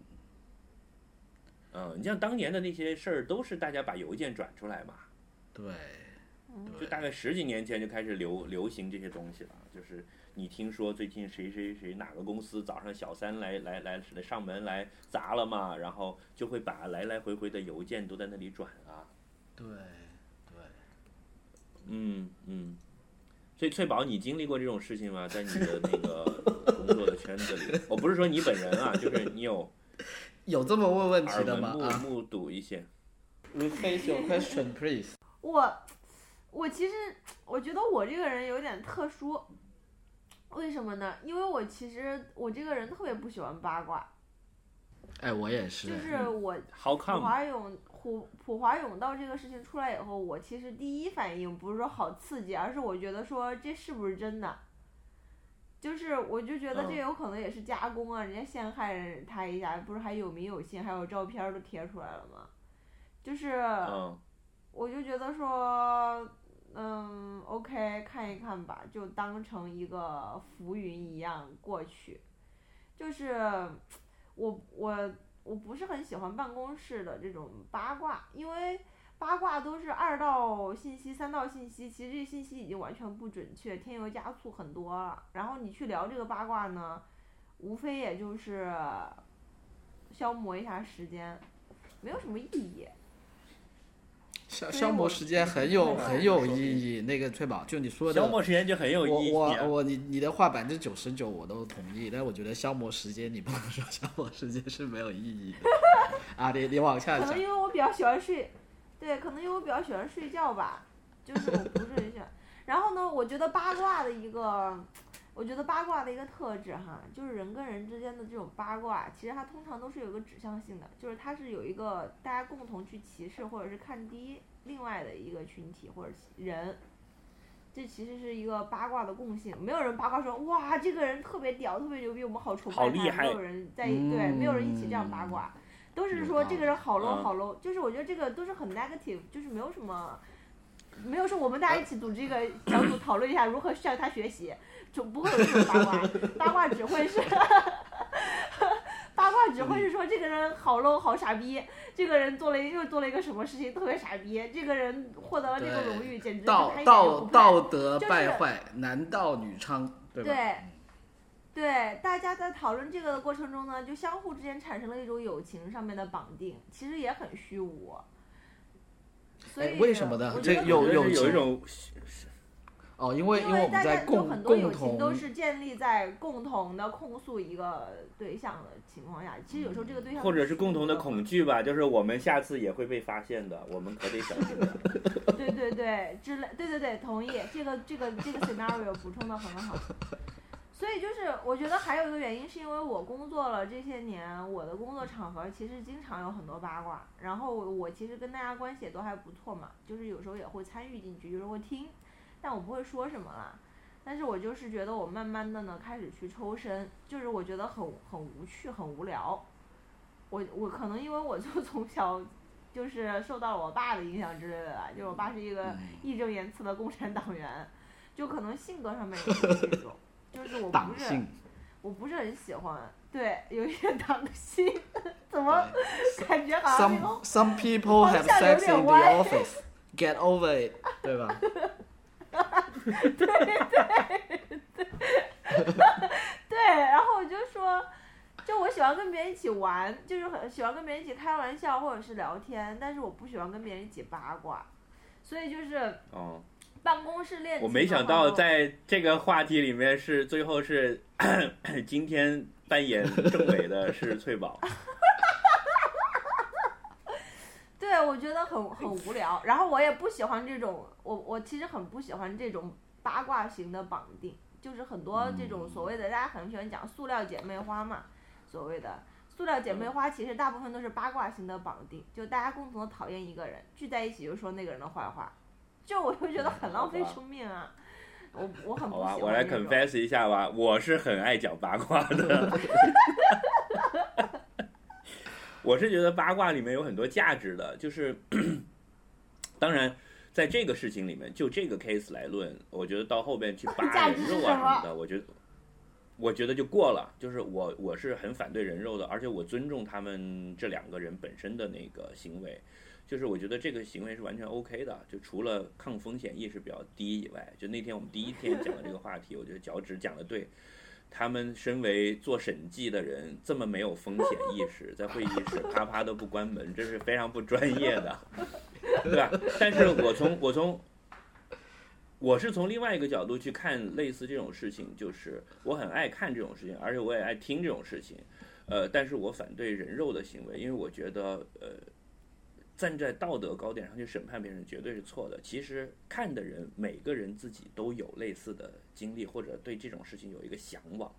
嗯，你像当年的那些事儿，都是大家把邮件转出来嘛，
对，
就大概十几年前就开始流流行这些东西了。就是你听说最近谁谁谁哪个公司早上小三来来来来上门来砸了嘛，然后就会把来来回回的邮件都在那里转啊。
对，对。
嗯嗯，所以翠宝，你经历过这种事情吗？在你的那个工作的圈子里，我不是说你本人啊，就是你有
有这么问问题的吗？啊
目目睹一些。
，Rephrase your question, please。
我我其实我觉得我这个人有点特殊，为什么呢？因为我其实我这个人特别不喜欢八卦，
哎，我也是。
就是我
How
普？华永普普华永道这个事情出来以后，我其实第一反应不是说好刺激，而是我觉得说这是不是真的？就是我就觉得这
嗯
有可能也是加工啊，人家陷害人他一下，不是还有名有姓，还有照片都贴出来了吗？就是
嗯，
我就觉得说，嗯，OK，看一看吧，就当成一个浮云一样过去。就是我我我不是很喜欢办公室的这种八卦，因为八卦都是二道信息、三道信息，其实这信息已经完全不准确，添油加醋很多了。然后你去聊这个八卦呢，无非也就是消磨一下时间，没有什么意义。
消消磨时间很有很有意义。那个翠宝，就你说的，
消磨时间就很有意义、
我
啊。
我我你你的话百分之九十九我都同意，但我觉得消磨时间你不能说消磨时间是没有意义的啊！你你往下讲
可能，因为我比较喜欢睡，对，可能因为我比较喜欢睡觉吧，就是我不是很喜欢。然后呢，我觉得八卦的一个，我觉得八卦的一个特质哈，就是人跟人之间的这种八卦，其实它通常都是有个指向性的，就是它是有一个大家共同去歧视或者是看低另外的一个群体或者人。这其实是一个八卦的共性，没有人八卦说哇这个人特别屌，特别牛逼，我们好崇拜他，没有人在对，没有人一起这样八卦。都是说这个人好 low
嗯
好 low，就是我觉得这个都是很 negative，就是没有什么，没有说我们大家一起组织一个小组讨论一下如何向他学习，就不会有这种八卦，八卦只会是，八卦只只会是说这个人好 low 好傻逼，这个人做了一又做了一个什么事情特别傻逼，这个人获得了这个荣誉，简直
道道
不配
道德
就是
败坏，男盗女娼，对吧？
对，对，大家在讨论这个的过程中呢，就相互之间产生了一种友情上面的绑定，其实也很虚无。所
哎
以
为什么呢
我觉得
这有
有有一种
哦，因为
因
因为我们
大家有
在共
很多友
共
情都是建立在共同的控诉一个对象的情况下，其实有时候这个对象
或者是共同的恐惧吧，就是我们下次也会被发现的，我们可得小心了。
对对对，之类，对对对，同意。这个这个这个 scenario 补充的很好。所以就是，我觉得还有一个原因，是因为我工作了这些年，我的工作场合其实经常有很多八卦，然后我我其实跟大家关系也都还不错嘛，就是有时候也会参与进去，有时候会听，但我不会说什么啦。但是我就是觉得我慢慢的呢开始去抽身，就是我觉得很很无趣，很无聊。我我可能因为我就 从小就是受到了我爸的影响之类的吧，就是我爸是一个
嗯
义正言辞的共产党员，就可能性格上面也是这种，就是我
党
不是
性，
我不是很喜欢，对，有一些党性，怎么感觉好像
Some some people have sex
点
in the office. Get over it，对吧？
对对对 对，然后我就说，就我喜欢跟别人一起玩，就是很喜欢跟别人一起开玩笑或者是聊天，但是我不喜欢跟别人一起八卦，所以就是
哦，
办公室恋情。
我没想到在这个话题里面是最后是 今天扮演政委的是翠宝。
对，我觉得很很无聊，然后我也不喜欢这种，我我其实很不喜欢这种八卦型的绑定，就是很多这种所谓的大家很喜欢讲塑料姐妹花嘛，所谓的。塑料姐妹花，其实大部分都是八卦型的绑定，就大家共同的讨厌一个人，聚在一起就说那个人的坏话，就我就觉得很浪费生命啊，我我很不
好吧，我来 confess 一下吧，我是很爱讲八卦的。我是觉得八卦里面有很多价值的，就是 当然在这个事情里面，就这个 case 来论，我觉得到后边去扒人肉啊什么的，我觉得我觉得就过了。就是我我是很反对人肉的，而且我尊重他们这两个人本身的那个行为。就是我觉得这个行为是完全 OK 的，就除了抗风险意识比较低以外，就那天我们第一天讲的这个话题，我觉得脚趾讲的对。他们身为做审计的人，这么没有风险意识，在会议室啪啪都不关门，这是非常不专业的，对吧？但是我从我从我是从另外一个角度去看类似这种事情，就是我很爱看这种事情，而且我也爱听这种事情，呃，但是我反对人肉的行为，因为我觉得呃，站在道德高点上去审判别人绝对是错的。其实看的人每个人自己都有类似的经历，或者对这种事情有一个向往。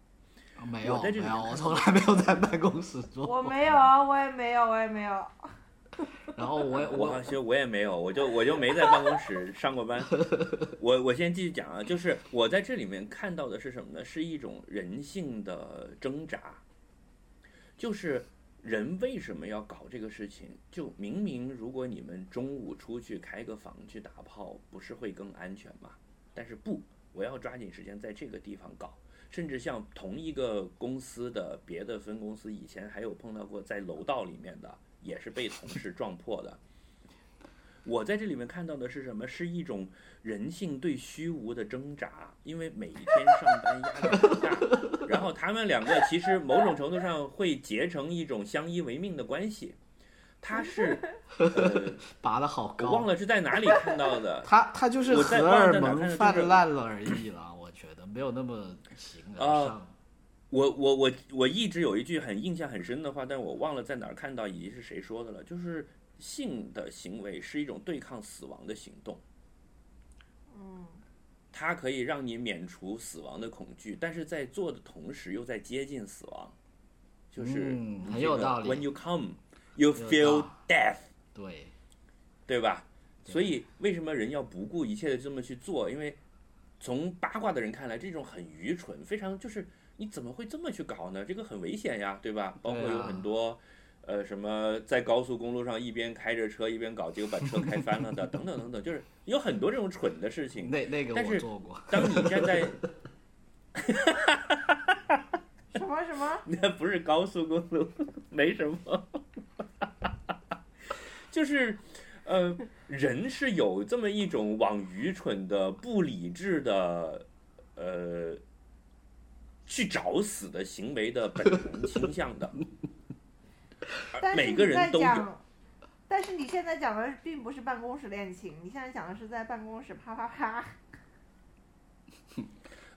没有
我在这
没有，
里面
我从来没有在办公室做过。
我没有，啊我也没有，我也没有。
然后我也 我
我其实我也没有，我就我就没在办公室上过班。我我先继续讲啊，就是我在这里面看到的是什么呢？是一种人性的挣扎，就是人为什么要搞这个事情？就明明如果你们中午出去开个房去打炮，不是会更安全吗？但是不，我要抓紧时间在这个地方搞。甚至像同一个公司的别的分公司，以前还有碰到过在楼道里面的，也是被同事撞破的。我在这里面看到的是什么？是一种人性对虚无的挣扎，因为每一天上班压力很大，然后他们两个其实某种程度上会结成一种相依为命的关系。他是，呃，
拔的好高我，
忘了是在哪里看到的，
他他就是
我在
荷尔
忘了在哪看
蒙泛滥了而已了，我觉得没有那么形而
啊
上。
我我我我一直有一句很印象很深的话，但我忘了在哪儿看到以及是谁说的了，就是性的行为是一种对抗死亡的行动，
嗯，
它可以让你免除死亡的恐惧，但是在做的同时又在接近死亡，就是
嗯
这个
很有道理
When you come, you feel death，
对，
对吧？所以为什么人要不顾一切的这么去做？因为从八卦的人看来，这种很愚蠢，非常就是你怎么会这么去搞呢？这个很危险呀，对吧？包括有很多。呃，什么在高速公路上一边开着车一边搞，结果把车开翻了的，等等等等，就是有很多这种蠢的事情。
那那个
但是
我做过，
当你站在
什么么什么？
那 不是高速公路，没什么，就是，呃，人是有这么一种往愚蠢的、不理智的，呃，去找死的行为的本能倾向的，而每个人都有。
讲，但是你现在讲的并不是办公室恋情，你现在讲的是在办公室啪啪啪。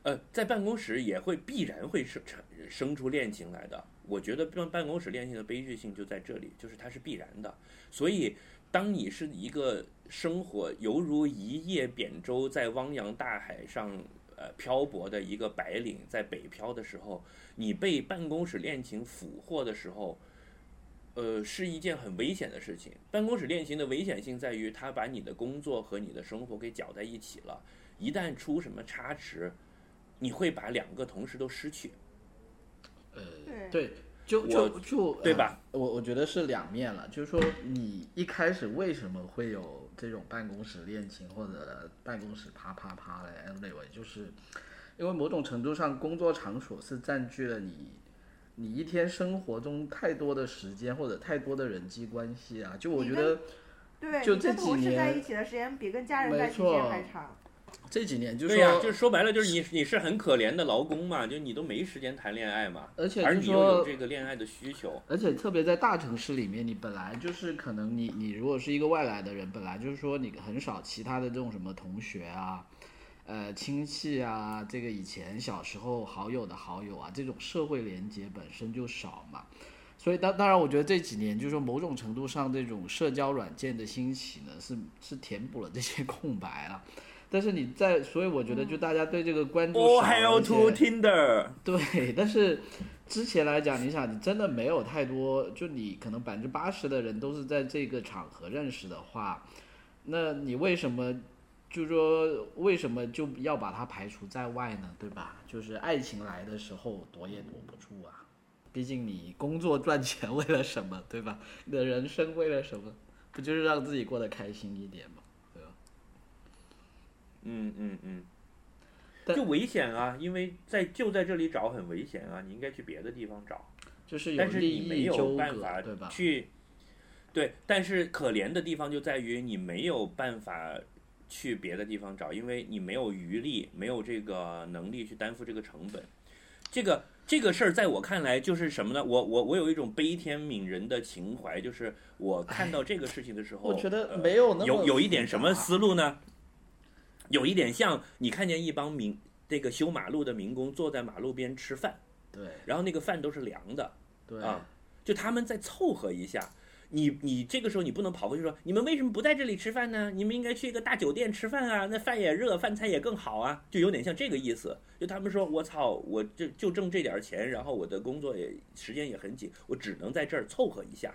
呃，在办公室也会必然会生产生出恋情来的。我觉得办办公室恋情的悲剧性就在这里，就是它是必然的。所以，当你是一个生活犹如一叶扁舟在汪洋大海上呃漂泊的一个白领，在北漂的时候，你被办公室恋情俘获的时候，呃，是一件很危险的事情。办公室恋情的危险性在于，它把你的工作和你的生活给搅在一起了。一旦出什么差池，你会把两个同时都失去。
呃，
对
对，就就就
对吧？
呃我我觉得是两面了，就是说你一开始为什么会有这种办公室恋情或者办公室啪啪啪的 anyway，就是因为某种程度上工作场所是占据了你你一天生活中太多的时间或者太多的人际关系啊，就我觉得
对，
就这几
年同事在一起的时间比跟家人
没
在一起时间还长。
这几年就
对呀、
说，
就是说白了，就是你你是很可怜的劳工嘛，就你都没时间谈恋爱嘛，
而且
而你又有这个恋爱的需求，
而且特别在大城市里面，你本来就是可能你你如果是一个外来的人，本来就是说你很少其他的这种什么同学啊，呃亲戚啊，这个以前小时候好友的好友啊，这种社会连接本身就少嘛。所以当当然，我觉得这几年就是说某种程度上这种社交软件的兴起呢，是是填补了这些 空白了。但是你在，所以我觉得就大家对这个关注少
hail to Tinder。
对，但是之前来讲，你想，你真的没有太多，就你可能百分之八十的人都是在这个场合认识的话，那你为什么就说为什么就要把它排除在外呢？对吧？就是爱情来的时候躲也躲不住啊，毕竟你工作赚钱为了什么，对吧？你的人生为了什么？不就是让自己过得开心一点吗？对吧？
嗯嗯嗯，
但
就危险啊，因为在就在这里找很危险啊，你应该去别的地方找。
就是有
但是
利
你没有
益纠葛，
办法
对吧？
去，对，但是可怜的地方就在于你没有办法去别的地方找，因为你没有余力，没有这个能力去担负这个成本。这个这个事儿在我看来就是什么呢？我我我有一种悲天悯人的情怀，就是我看到这个事情的时候，
我觉得
呃
没有那么
有有一点什么思路呢？有一点像你看见一帮民这个修马路的民工坐在马路边吃饭，
对
然后那个饭都是凉的，
对
啊，就他们再凑合一下。你你这个时候你不能跑过去说，你们为什么不在这里吃饭呢？你们应该去一个大酒店吃饭啊，那饭也热，饭菜也更好啊，就有点像这个意思。就他们说，我操，我就就挣这点钱，然后我的工作也时间也很紧，我只能在这儿凑合一下，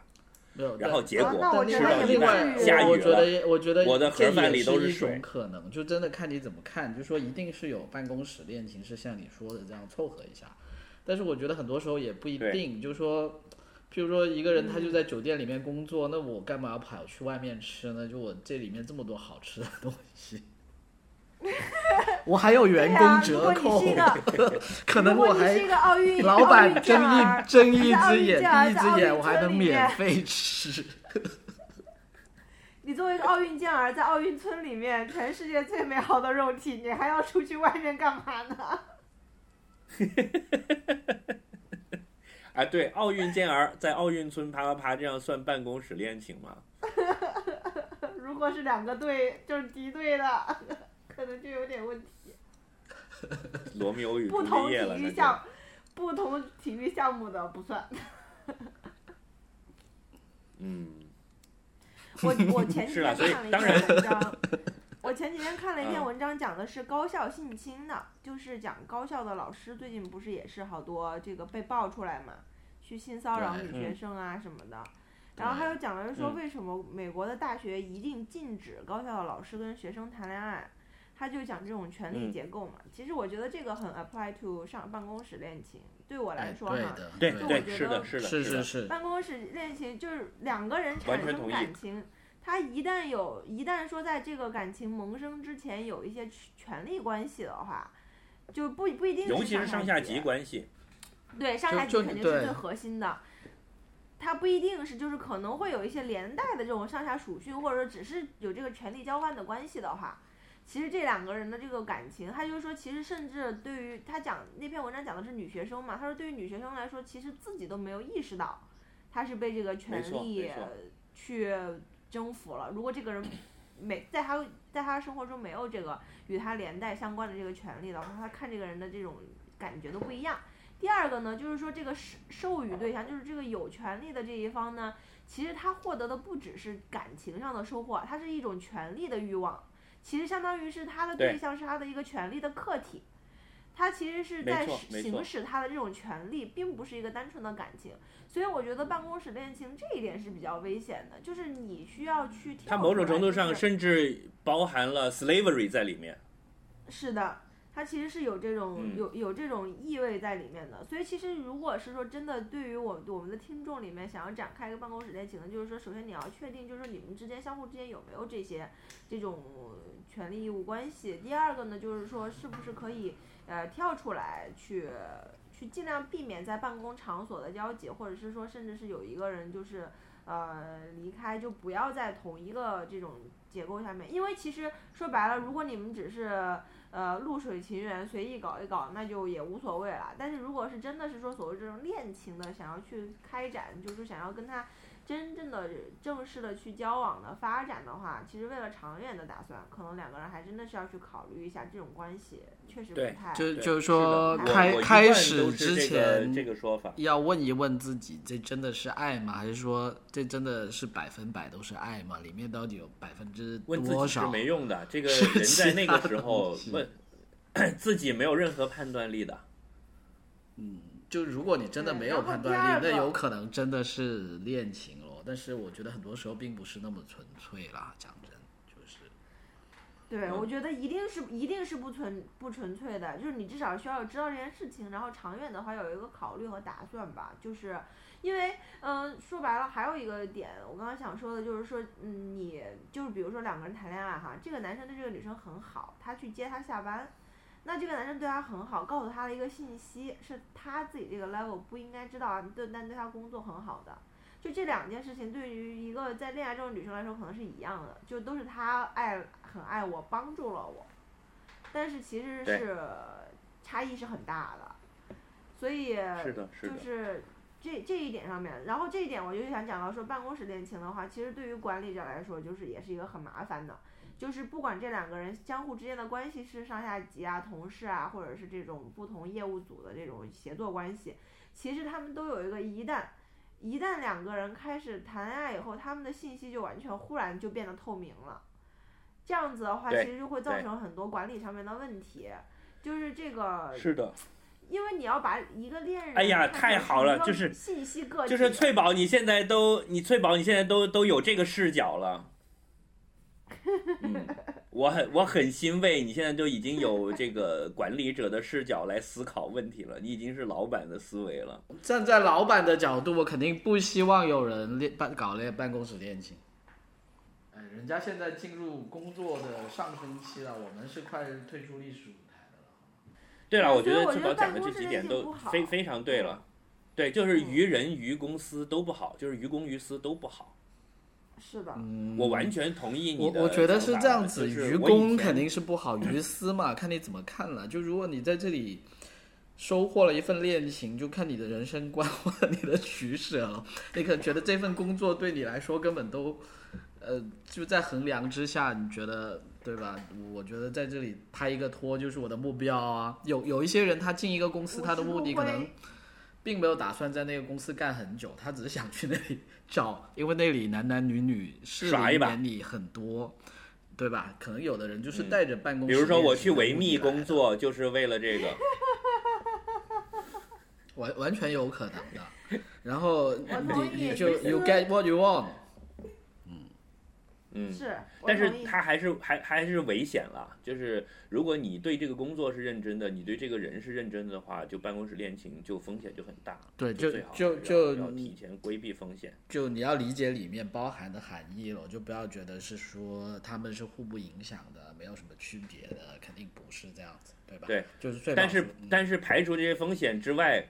没有，
然后结果吃到一半下雨
我觉得
了，
我觉得
我的
这也
盒饭里都
是一种可能，就真的看你怎么看。就说一定是有办公室恋情，是像你说的这样凑合一下。但是我觉得很多时候也不一定，就是说，譬如说一个人他就在酒店里面工作，那我干嘛要跑去外面吃呢？就我这里面这么多好吃的东西。我还有员工折扣，可能我还老板睁一睁一只眼闭一只眼，我还能免费吃。
你作为一个奥运健儿，在奥运村里面，全世界最美好的肉体，你还要出去外面干嘛呢？
啊，对，奥运健儿在奥运村啪啪啪，这样算办公室恋情吗？
如果是两个队，就是敌对的，可能就有点问题。
罗密欧与 朱
不同体育项，不同体育项目的不算。
嗯。
我我前几天看了一
当然
篇文章，我前几天看了一篇
嗯
文章，讲的是高校性侵的，就是讲高校的老师最近不是也是好多这个被爆出来嘛，去性骚扰女学
嗯
生啊什么的。然后还有讲的是说，
嗯
为什么美国的大学一定禁止高校的老师跟学生谈恋爱？他就讲这种权力
嗯
结构嘛。其实我觉得这个很 apply to 上办公室恋情。对我来
哎，
说哈，
对，
对
就我
对，
觉得
是的，是的，
是是是，
办公室恋情就是两个人产生感情，他一旦有，一旦说在这个感情萌生之前有一些权力关系的话，就不不一定
尤其是上下
级
级关系。
对，上下级肯定是最核心的。他不一定是，就是可能会有一些连带的这种上下属性，或者说只是有这个权力交换的关系的话，其实这两个人的这个感情，他就是说，其实甚至对于他讲那篇文章讲的是女学生嘛，他说对于女学生来说，其实自己都没有意识到，他是被这个权
没错
力去征服了。如果这个人没在他在他生活中没有这个与他连带相关的这个权利的话，他看这个人的这种感觉都不一样。第二个呢，就是说这个授授予对象，就是这个有权利的这一方呢，其实他获得的不只是感情上的收获，它是一种权利的欲望。其实相当于是他的
对
对象是他的一个权利的客体，他其实是在行使他的这种权利，并不是一个单纯的感情。所以我觉得办公室恋情这一点是比较危险的，就是你需要去跳
它某种程度上甚至包含了 slavery 在里面。
是的，它其实是有这种、
嗯
有有这种意味在里面的。所以其实如果是说真的，对于我我们的听众里面想要展开一个办公室恋情的，就是说，首先你要确定，就是说你们之间相互之间有没有这些这种权利义务关系。第二个呢，就是说是不是可以呃跳出来去去尽量避免在办公场所的交集，或者是说甚至是有一个人就是。呃，离开就不要在同一个这种结构下面，因为其实说白了，如果你们只是呃露水情缘随意搞一搞，那就也无所谓了。但是如果是真的是说所谓这种恋情的，想要去开展，就是想要跟他真正的正式的去交往的发展的话，其实为了长远的打算，可能两个人还真的是要去考虑一下这种关系，确实不太
对
就就是
是
说开开始之
这个
前
这个说法。
要问一问自己，这真的是爱吗？还是说这真的是百分百都是爱吗？里面到底有百分之多少？
没用的，这个
是
人在那个时候问 自己没有任何判断力的。
就如果你真的没有判断力，那有可能真的是恋情咯。但是我觉得很多时候并不是那么纯粹啦，讲真，就是
对，
嗯
我觉得一定是一定是不纯不纯粹的，就是你至少需要知道这件事情，然后长远的话有一个考虑和打算吧。就是因为，嗯、说白了还有一个点，我刚刚想说的就是说，嗯，你就是比如说两个人谈恋爱哈，这个男生对这个女生很好，他去接她下班，那这个男生对她很好，告诉她的一个信息是她自己这个 level 不应该知道，对，但对她工作很好的。就这两件事情，对于一个在恋爱中的女生来说，可能是一样的，就都是她爱很爱我，帮助了我，但是其实是差异是很大的，所以
是的，是
就，是这这一点上面，然后这一点我就想讲到说，办公室恋情的话，其实对于管理者来说，就是也是一个很麻烦的，就是不管这两个人相互之间的关系是上下级啊、同事啊，或者是这种不同业务组的这种协作关系，其实他们都有一个一旦。一旦两个人开始谈恋爱以后，他们的信息就完全忽然就变得透明了。这样子的话，其实就会造成很多管理上面的问题。就是这个，
是的，
因为你要把一个恋人，
哎呀太好了就是
信息个体，
就是翠宝，你现在都你翠宝，你现在都都有这个视角了。嗯，我很我很欣慰，你现在就已经有这个管理者的视角来思考问题了，你已经是老板的思维了。
站在老板的角度，我肯定不希望有人恋办搞恋办公室恋情。哎，人家现在进入工作的上升期了，我们是快退出历史舞台的了。
对了，我觉
得
得翠宝讲的这几点都非非常对了。对，就是于人于公司都不好，就是于公于私都不好。
是的，
嗯，
我完全同意你的
我我觉得是这样子，
就是
于公肯定是不好，于私嘛，看你怎么看了。就如果你在这里收获了一份恋情，就看你的人生观或者你的取舍了。你可能觉得这份工作对你来说根本都，呃，就在衡量之下，你觉得对吧？我觉得在这里拍一个拖就是我的目标啊。有有一些人他进一个公司，他的目的可能。并没有打算在那个公司干很久，他只是想去那里找，因为那里男男女女是
耍一把
龄年里很多，对吧？可能有的人就是
嗯
带着办公室、
比如说我去维密工，作，就是为了这个。
完完全有可能的。然后你你就
就是
you get what you want，
嗯，
是，
但是他还是还还是危险了。就是如果你对这个工作是认真的，你对这个人是认真的话，就办公室恋情就风险就很大。
对，就
最好
就就
要提前规避风险。
就你要理解里面包含的含义了，就不要觉得是说他们是互不影响的，没有什么区别的，肯定不是这样子，对吧？
对，
就是最
但是
嗯
但是排除这些风险之外，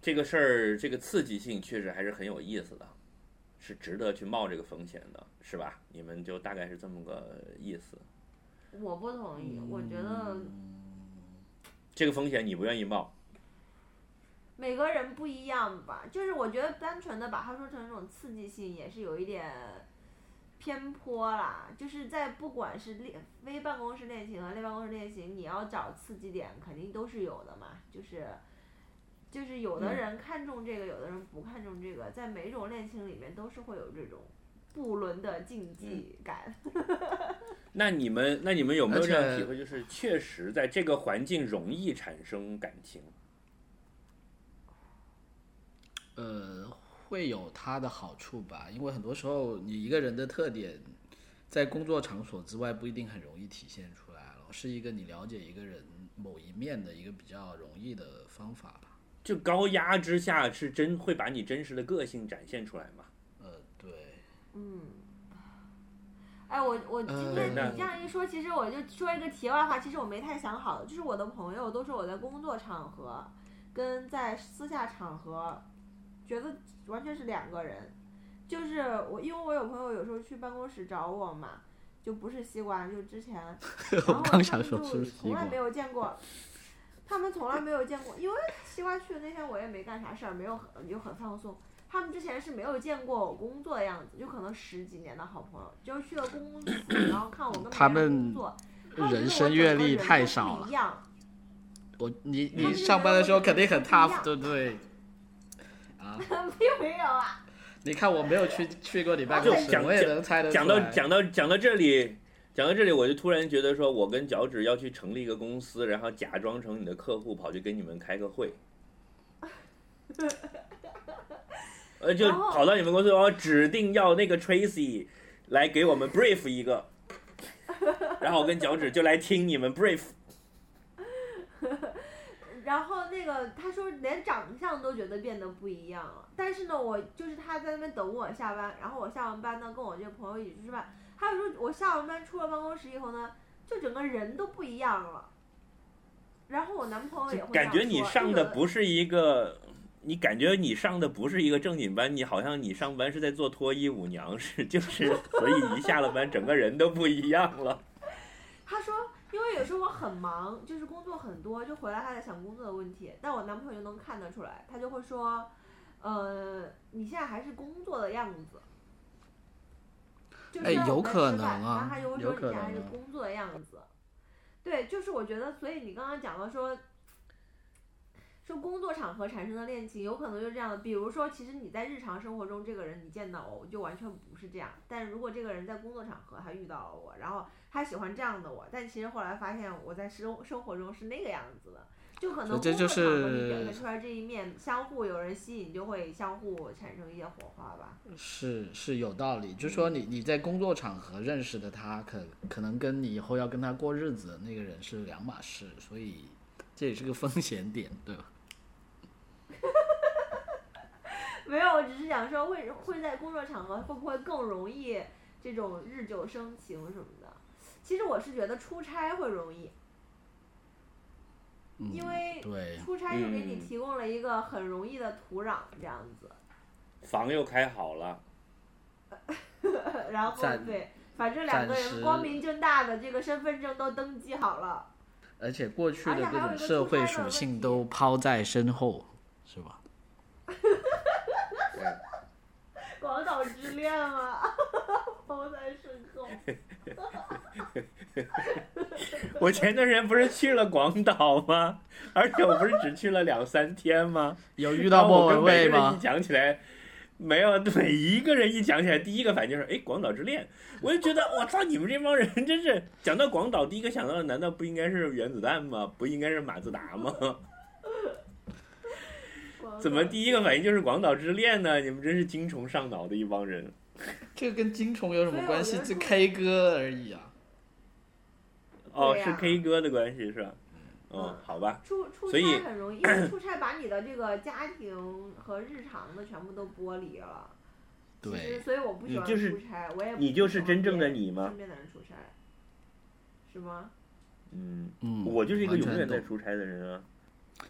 这个事儿，这个刺激性确实还是很有意思的，是值得去冒这个风险的，是吧？你们就大概是这么个意思。
我不同意，我觉得
这个风险你不愿意冒，
每个人不一样吧。就是我觉得单纯的把它说成一种刺激性，也是有一点偏颇啦。就是在不管是恋非办公室恋情和类办公室恋情，你要找刺激点，肯定都是有的嘛。就是就是有的人看重这个，有的人不看重这个，在每种恋情里面都是会有这种不伦的竞技感。
那你们那你们有没有这样体会？就是确实在这个环境容易产生感情。
呃，会有它的好处吧，因为很多时候你一个人的特点，在工作场所之外不一定很容易体现出来了，是一个你了解一个人某一面的一个比较容易的方法吧。
就高压之下是真会把你真实的个性展现出来嘛？
嗯，哎，我我今
呃
天你这样一说，其实我就说一个题外话，其实我没太想好，就是我的朋友都说我在工作场合跟在私下场合，觉得完全是两个人。就是我，因为我有朋友有时候去办公室找我嘛，就不是西瓜，就之前，然后
我刚
他们
想说
就是
西瓜
从来没有见过，他们从来没有见过，因为西瓜去的那天我也没干啥事儿，没有很就很放松。他们之前是没有见过我工作的样子，就可能十几年的好朋友，就是去了公司，然后看我跟别
他
人
们
工作，他们
人生阅历太少了，我你你上班的时候肯定很 tough，对不对？啊，
并没有啊。
你看我没有去去过你办
就
公室，
讲
我也能猜得出
讲到讲到讲到这里，讲到这里，我就突然觉得说，我跟脚趾要去成立一个公司，然后假装成你的客户，跑去跟你们开个会。呃，就跑到你们公司，然后指定要那个 Tracy 来给我们 brief 一个，然后我跟脚趾就来听你们 brief。
然后那个他说连长相都觉得变得不一样了，但是呢，我就是他在那边等我下班，然后我下完班呢跟我这个朋友一起去吃饭，他就说我下完班出了办公室以后呢，就整个人都不一样了。然后我男朋友也会
感觉你上的不是一个，你感觉你上的不是一个正经班，你好像你上班是在做脱衣舞娘是，就是 所以一下了班，整个人都不一样了。
他说，因为有时候我很忙，就是工作很多，就回来还在想工作的问题，但我男朋友就能看得出来，他就会说，呃，你现在还是工作的样子。就是
哎有可能
吃饭
啊
然后他就会
有可
说你现在还是工作的样子。对，就是我觉得，所以你刚刚讲到说，说工作场合产生的恋情，有可能就是这样的。比如说，其实你在日常生活中，这个人你见到我，就完全不是这样。但如果这个人在工作场合他遇到了我，然后他喜欢这样的我，但其实后来发现我在生生活中是那个样子的，就可能工作场合你表
是
现出来这一面，相互有人吸引，就会相互产生一些火花吧。
是是有道理，就说你你在工作场合认识的他，可可能跟你以后要跟他过日子的那个人是两码事，所以这也是个 风险点，对吧？
没有，我只是想说会会在工作场合会不会更容易这种日久生情什么的。其实我是觉得出差会容易，
嗯，
因为，出差就给你
嗯
提供了一个很容易的土壤，这样子。
房又开好了，
然后对，反正两个人光明正大的这个身份证都登记好了。
而且过去的各种社会属性都抛在身后，是吧？
对，
广岛之恋吗，抛在身后。
我前段时间不是去了广岛吗？而且我不是只去了两三天吗？
有遇
遇
到莫文
每
蔚吗
一？讲起来，没有，每一个人一讲起来，第一个反应就是，哎，广岛之恋。我就觉得，我操，你们这帮人真是讲到广岛，第一个想到的难道不应该是原子弹吗？不应该是马自达吗？怎么第一个反应就是广岛之恋呢？你们真是精虫上脑的一帮人。
这个跟金虫有什么关系？这 K 歌而已啊。
哦，是 K 歌的关系是吧？哦
嗯，
好吧，
出出
所以
差很容易，因 为出差把你的这个家庭和日常的全部都剥离了。其实，
对，
所以我不喜欢
你就是
出差，我也
你就是真正的你吗
身边的人出差，是吗？
嗯，
嗯，
我就是一个永远在出差的人啊。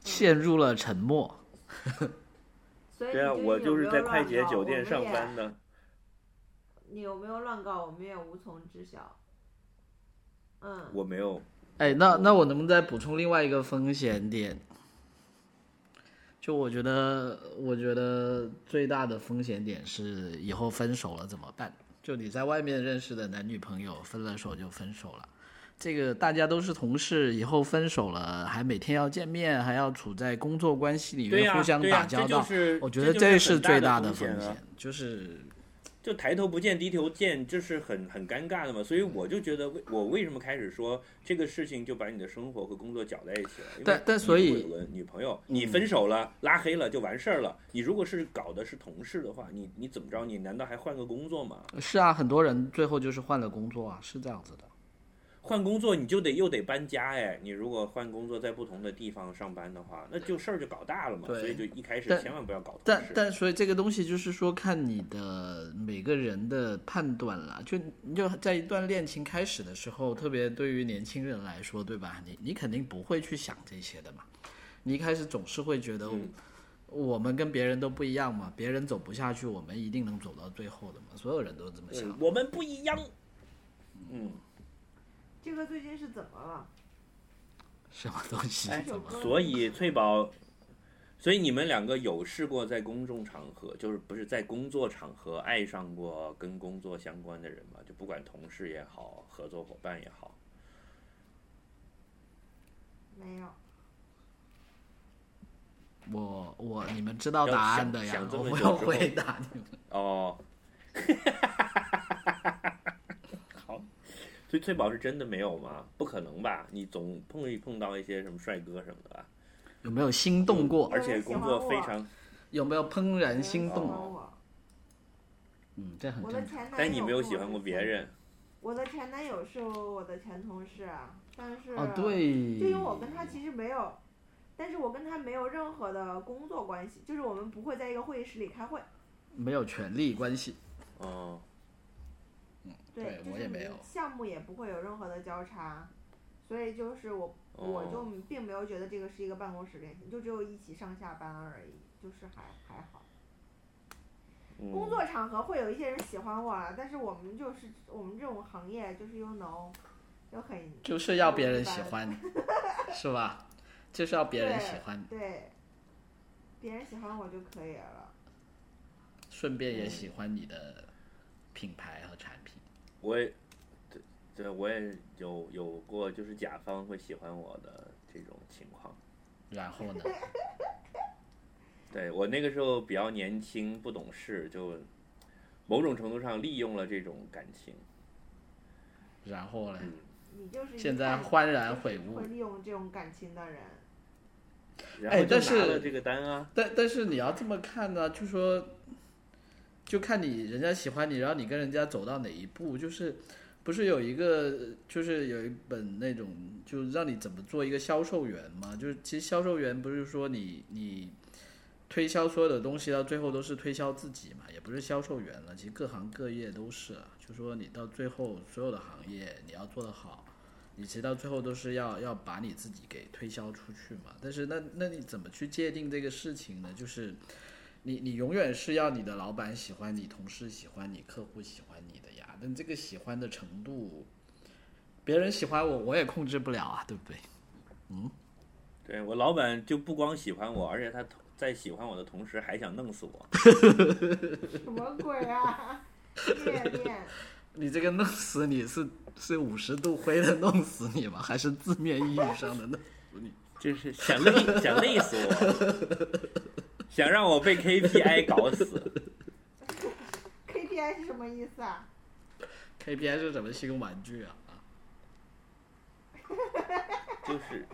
陷入了沉默。
所以
对啊，我就是在快捷酒店上班的。
你有没有乱搞，我们也无从知晓。嗯，
我没有，
哎，那那我能不能再补充另外一个风险点？就我觉得，我觉得最大的风险点是以后分手了怎么办？就你在外面认识的男女朋友分了手就分手了，这个大家都是同事，以后分手了还每天要见面，还要处在工作关系里、面互相、打交道，
这就是
我觉得
这
这
是
最大
的
的风
险啊。
就是
就抬头不见低头见，这是很很尴尬的嘛。所以我就觉得为，我为什么开始说这个事情就把你的生活和工作搅在一起了？
但但所以
有个女朋友，你分手了、拉黑了就完事儿了。你如果是搞的是同事的话，你你怎么着？你难道还换个工作吗？
是啊，很多人最后就是换了工作啊，是这样子的。
换工作你就得又得搬家哎，你如果换工作在不同的地方上班的话，那就事儿就搞大了嘛。所以就一开始千万不要搞。
但但所以这个东西就是说，看你的每个人的判断了。就你就在一段恋情开始的时候，特别对于年轻人来说，对吧？你你肯定不会去想这些的嘛。你一开始总是会觉得
嗯
我们跟别人都不一样嘛，别人走不下去，我们一定能走到最后的嘛。所有人都这么想
嗯。我们不一样。嗯，
这个最近是怎么了？
什么东西？
所以翠宝，所以你们两个有试过在公众场合，就是不是在工作场合爱上过跟工作相关的人吗？就不管同事也好，合作伙伴也好。
没有。
我我你们知道答案的呀我不要
么久之后
回答你们。
哦，好，所以翠宝是真的没有吗？不可能吧？你总碰一碰到一些什么帅哥什么的吧？
有没有心动过？
而且工作非常，
有没有怦然心动？嗯，这很正常。
但你没有喜欢过别。人。
我的前男友是我的前同事啊，但是
哦，对。
就因为我跟他其实没有，但是我跟他没有任何的工作关系，就是我们不会在一个会议室里开会。
没有权利关系。
哦，
对
就是你
我也没有
项目也不会有任何的交叉，所以就是我我就
哦
并没有觉得这个是一个办公室恋情，就只有一起上下班而已，就是还还好。
嗯
工作场合会有一些人喜欢我啊，但是我们就是我们这种行业就是 you know，就很
就是要别人喜欢，是吧？就是要别人喜欢，
对，别人喜欢我就可以了。
顺便也喜欢你的品牌。
我也，对对，我也有有过，就是甲方会喜欢我的这种情况。
然后呢？
对我那个时候比较年轻，不懂事，就某种程度上利用了这种感情。
然后呢？
嗯，
你就是
现在幡然悔悟
会利用这种感情的人。
然后就拿
但是
了这个单啊。
但但是你要这么看呢，就说，就看你人家喜欢你，然后你跟人家走到哪一步，就是不是有一个就是有一本那种就让你怎么做一个销售员嘛？就是其实销售员不是说你你推销所有的东西到最后都是推销自己嘛，也不是销售员了，其实各行各业都是啊，就说你到最后所有的行业你要做得好。你其实到最后都是要要把你自己给推销出去嘛，但是那那你怎么去界定这个事情呢？就是你你永远是要你的老板喜欢你，同事喜欢你，客户喜欢你的呀。但这个喜欢的程度，别人喜欢我，我也控制不了啊，对不对？
嗯对我老板就不光喜欢我，而且他在喜欢我的同时还想弄死我。
什么鬼啊！
你这个弄死你是是五十度灰的弄死你吗？还是字面意义上的弄死你？
就是想累想累死我，想让我被 KPI 搞死。
KPI 是什么意思啊
？KPI 是什么新玩具啊？
就是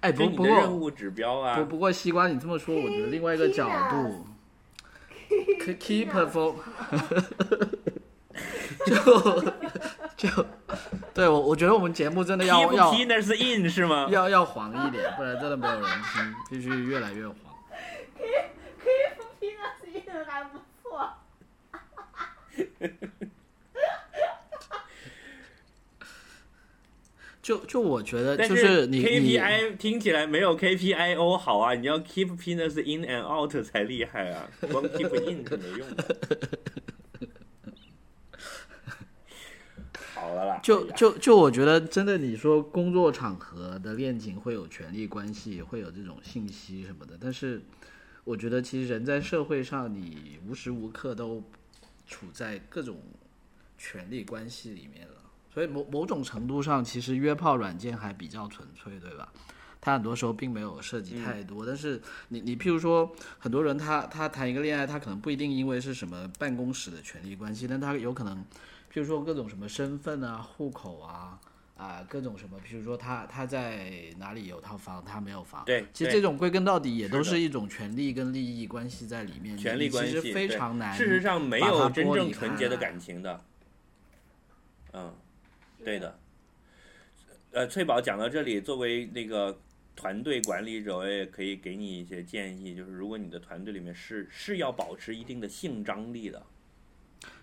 哎，
就你
不不过
任务指标啊
不，不过西瓜你这么说，我觉得另外一个角度。可 keep for，就就对我我觉得我们节目真的要
P
要
不 P 那是 in 是吗？
要要黄一点，不然真的没有人听，必须越来越黄。
KFP 那是印还不错。
就就我觉得
但
就是你
KPI 听起来没有 KPIO 好啊，你要 keep penis in and out 才厉害啊，光 keep in 是没用的。好了啦，
就就就我觉得，真的，你说工作场合的恋情会有权利关系，会有这种信息什么的，但是我觉得其实人在社会上，你无时无刻都处在各种权力关系里面了，所以某某种程度上，其实约炮软件还比较纯粹，对吧？它很多时候并没有涉及太多，但是你你譬如说，很多人他他谈一个恋爱，他可能不一定因为是什么办公室的权利关系，但他有可能，譬如说各种什么身份啊、户口啊啊各种什么，比如说他他在哪里有套房，他没有房，
对，
其实这种归根到底也都是一种权利跟利益关系在里面，
权利关系
非常难。
事实上没有真正纯洁的感情的。嗯，对的。呃，翠宝讲到这里，作为那个团队管理者，我也可以给你一些建议，就是如果你的团队里面是是要保持一定的性张力的，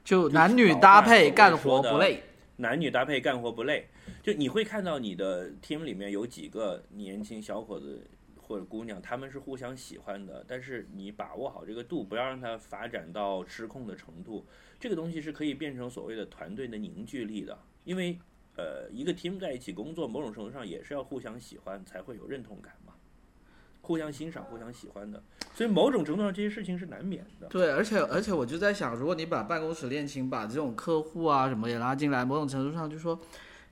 就
就是
男女搭配干活不累。
男女搭配干活不累，你会看到你的 team 里面有几个年轻小伙子或者姑娘，他们是互相喜欢的，但是你把握好这个度，不要让它发展到失控的程度。这个东西是可以变成所谓的团队的凝聚力的，因为呃，一个 team 在一起工作，某种程度上也是要互相喜欢，才会有认同感嘛，互相欣赏、互相喜欢的。所以某种程度上，这些事情是难免的。
对，而且而且我就在想，如果你把办公室恋情、把这种客户啊什么也拉进来，某种程度上就说，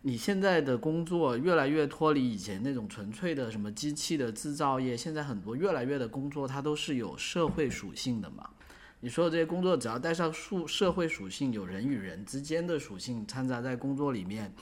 你现在的工作越来越脱离以前那种纯粹的什么机器的制造业，现在很多越来越的工作它都是有社会属性的嘛。你说的这些工作只要带上数社会属性，有人与人之间的属性掺杂在工作里面，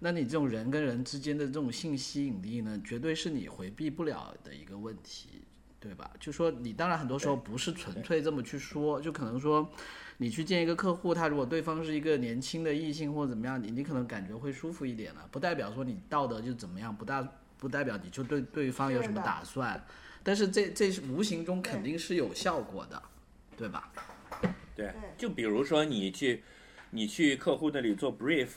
那你这种人跟人之间的这种性吸引力呢，绝对是你回避不了的一个问题。对吧？就说你当然很多时候不是纯粹这么去说，就可能说你去见一个客户，他如果对方是一个年轻的异性或者怎么样，你你可能感觉会舒服一点了，不代表说你道德就怎么样，不大不代表你就对对方有什么打算，但是这这是无形中肯定是有效果的，对吧？
对。
对，
就比如说你去，你去客户那里做 brief，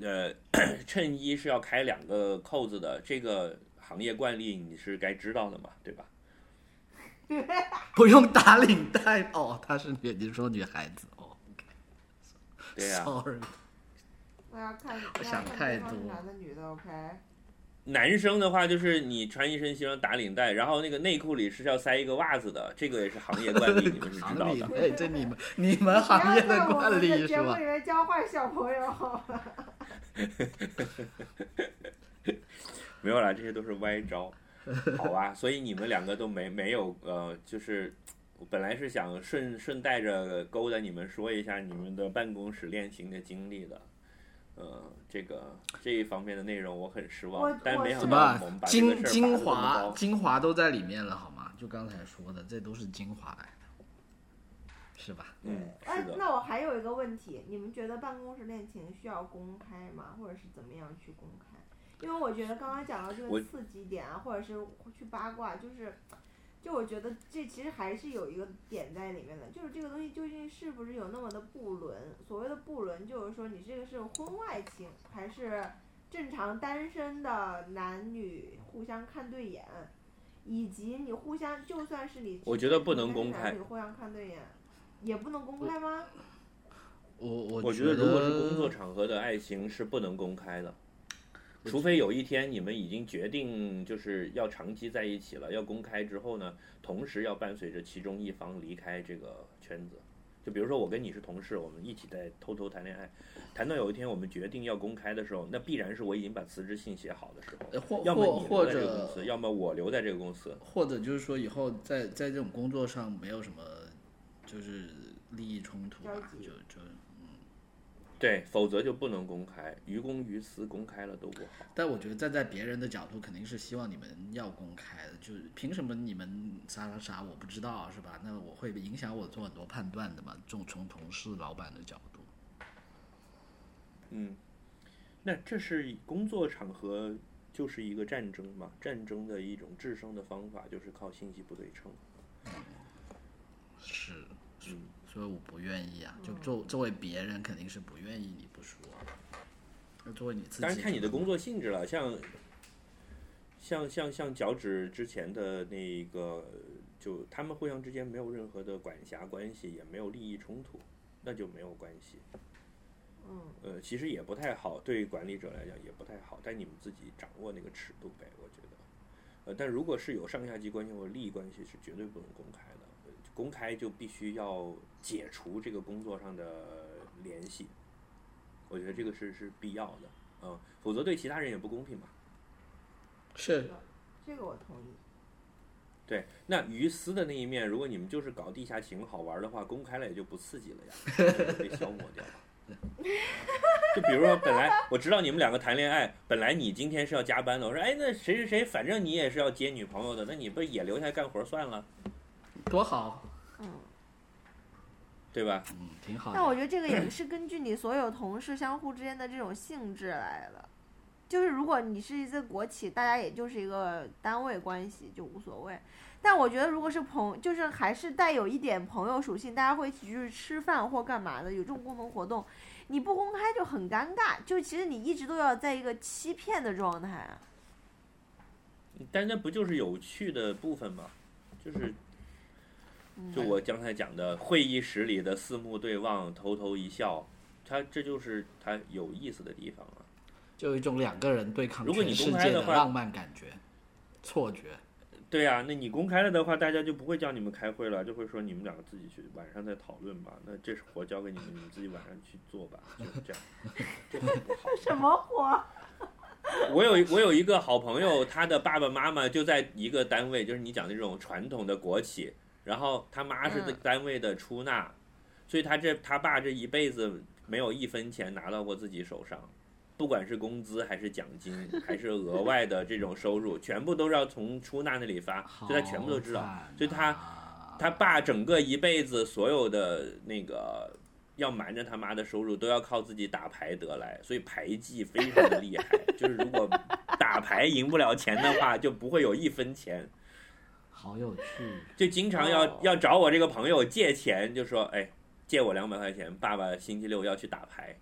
呃，衬衣是要开两个扣子的，这个行业惯例你是该知道的嘛，对吧？
不用打领带哦，她是女，你说女孩子哦
对呀、
，sorry，
我要看，
我想太多
男的女的，OK。
男生的话就是你穿一身西装打领带，然后那个内裤里是要塞一个袜子的，这个也是行业惯例，你们是知道的。
里哎，这你们你们行业的惯例是吧
节目里？面教坏小朋友。
没有啦，这些都是歪招，好吧？所以你们两个都没没有呃，就是我本来是想顺顺带着勾搭你们说一下你们的办公室恋情的经历的，呃，这个这一方面的内容我很失望，但没想到我们把这个
精精华精华都在里面了，好吗？就刚才说的，这都是精华来的，是吧？
嗯，
哎。那我还有一个问题，你们觉得办公室恋情需要公开吗？或者是怎么样去公开？因为我觉得刚刚讲到这个刺激点啊，或者是去八卦，就是，就我觉得这其实还是有一个点在里面的，就是这个东西究竟是不是有那么的不伦？所谓的不伦，就是说你这个是婚外情，还是正常单身的男女互相看对眼，以及你互相就算是你，
我觉得不能公开
男女互相看对眼，也不能公开吗？
我我
我觉得如果是工作场合的爱情是不能公开的，除非有一天你们已经决定就是要长期在一起了，要公开之后呢，同时要伴随着其中一方离开这个圈子。就比如说我跟你是同事，我们一起在偷偷谈恋爱，谈到有一天我们决定要公开的时候，那必然是我已经把辞职信写好的时候，要么
或或
你留在这个公
者
司，要么我留在这个公司。
或者就是说以后在在这种工作上没有什么就是利益冲突啊，
交集
就就
对，否则就不能公开，于公于私，公开了都不好。
但我觉得站在别人的角度，肯定是希望你们要公开的。就是凭什么你们啥啥啥我不知道是吧？那我会影响我做很多判断的嘛。这种从同事、老板的角度，
嗯，那这是工作场合就是一个战争嘛？战争的一种制胜的方法就是靠信息不对称。
是，
嗯，
所以我不愿意啊。就作作为别人，肯定是不愿意你不说。那作为你自己。
当然看你的工作性质了，像像像像脚趾之前的那个，就他们互相之间没有任何的管辖关系，也没有利益冲突，那就没有关系。
嗯，
呃，其实也不太好，对于管理者来讲也不太好，但你们自己掌握那个尺度呗，我觉得。呃，但如果是有上下级关系或者利益关系，是绝对不能公开的。呃公开就必须要解除这个工作上的联系，我觉得这个是是必要的，嗯，否则对其他人也不公平嘛。
是
这个我同意。
对，那于私的那一面，如果你们就是搞地下情好玩的话，公开了也就不刺激了呀，就被消磨掉了。就比如说，本来我知道你们两个谈恋爱，本来你今天是要加班的，我说，哎，那谁谁谁，反正你也是要接女朋友的，那你不也留下来干活算了，
多好，
嗯，
对吧？
嗯，挺好的。
但我觉得这个也是根据你所有同事相互之间的这种性质来的。就是如果你是一个国企，大家也就是一个单位关系，就无所谓。但我觉得如果是朋，就是还是带有一点朋友属性，大家会一起去吃饭或干嘛的，有这种共同活动，你不公开就很尴尬。就其实你一直都要在一个欺骗的状态啊。
但那不就是有趣的部分吗？就是，就我刚才讲的，会议室里的四目对望，偷偷一笑，他这就是他有意思的地方啊。
就有一种两个人对抗
如果你
全世
公开的话
界的浪漫感觉、错觉。
对呀、那你公开了的话，大家就不会叫你们开会了，就会说你们两个自己去晚上再讨论吧。那这是活交给你们，你们自己晚上去做吧，就是这样，这很不好。
什么活？
我有我有一个好朋友，他的爸爸妈妈就在一个单位，就是你讲的这种传统的国企，然后他妈是
嗯
单位的出纳，所以他这他爸这一辈子没有一分钱拿到过自己手上，不管是工资还是奖金，还是额外的这种收入，全部都是要从出纳那里发，所以他全部都知道。所以他
啊
他爸整个一辈子所有的那个要瞒着他妈的收入，都要靠自己打牌得来，所以牌技非常的厉害。就是如果打牌赢不了钱的话，就不会有一分钱，
好有趣。
就经常要、
哦
要找我这个朋友借钱，就说哎，借我两百块钱，爸爸星期六要去打牌。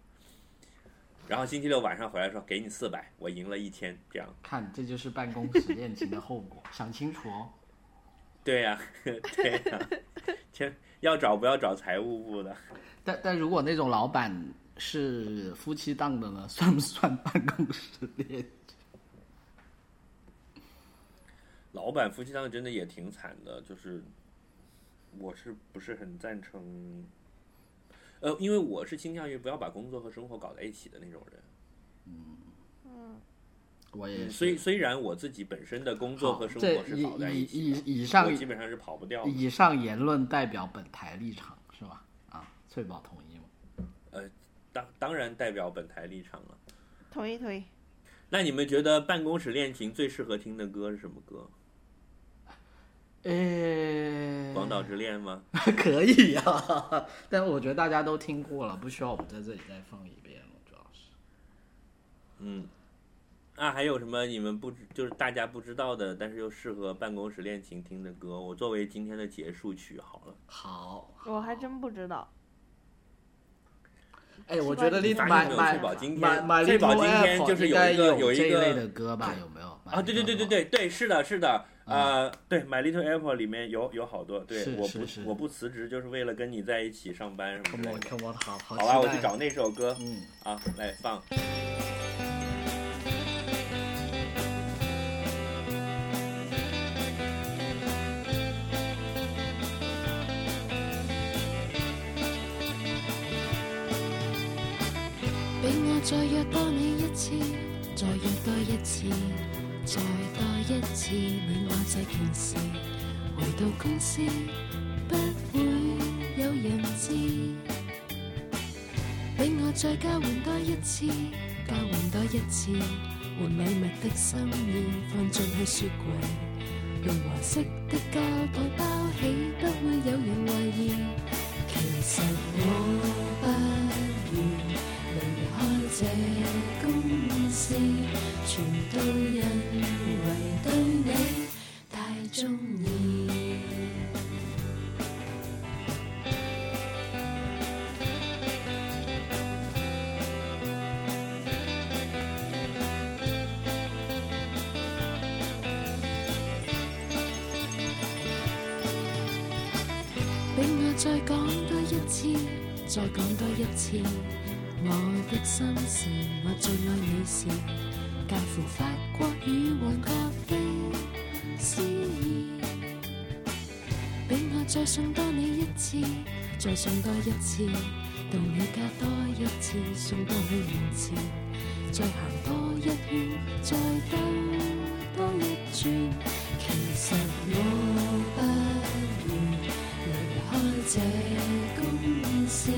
然后星期六晚上回来说给你四百，我赢了一千，这样
看，这就是办公室恋情的后果，想清楚哦。
对呀、对呀、千要找不要找财务部的。
但但如果那种老板是夫妻档的呢，算不算办公室恋？
老板夫妻档真的也挺惨的，就是我是不是很赞成？呃，因为我是倾向于不要把工作和生活搞在一起的那种人。
嗯嗯我也是。
虽虽然我自己本身的工作和生活是
以
搞在一起
以
的，
以以上
我基本上是跑不掉的。
以上言论代表本台立场是吧？啊，翠宝同意吗？
呃当当然代表本台立场了。
同意同意。
那你们觉得办公室恋情最适合听的歌是什么歌？
呃，
广岛之恋吗？
可以啊，但我觉得大家都听过了，不需要我们在这里再放一遍了，主要是。
嗯。啊，还有什么你们不知就是大家不知道的，但是又适合办公室恋情听的歌？我作为今天的结束曲好了。
好，
我还真不知道。
哎，我觉得
你现没有
My
翠宝今天就是有一个有一
这一
个
类的歌吧？有没有？
啊，对对对对对对，是的，是的，呃，对，My Little Apple 里面有有好多，对
是，
我
是是。
不我不辞职就是为了跟你在一起上班什么之
，Come
类
on
的。
Come on，好好
好吧，我去找那首歌。
嗯，
啊，来放。
俾我再約多你一次，再約多一次，再多一次，你我這件事，回到公司不會有人知。俾我再交換多一次，交換多一次，換禮物的心意放進去雪櫃，用黄色的膠袋包起，不會有人懷疑。其實我不願離開这公事全都因为对你太中意，俾我再讲多一次，再讲多一次。心事，我最愛你时介乎法國與皇國的詩意。俾我再送多你一次，再送多一次，到你家多一次，送到去門前，再行多一圈，再兜多一轉。其實我不願離開這公司，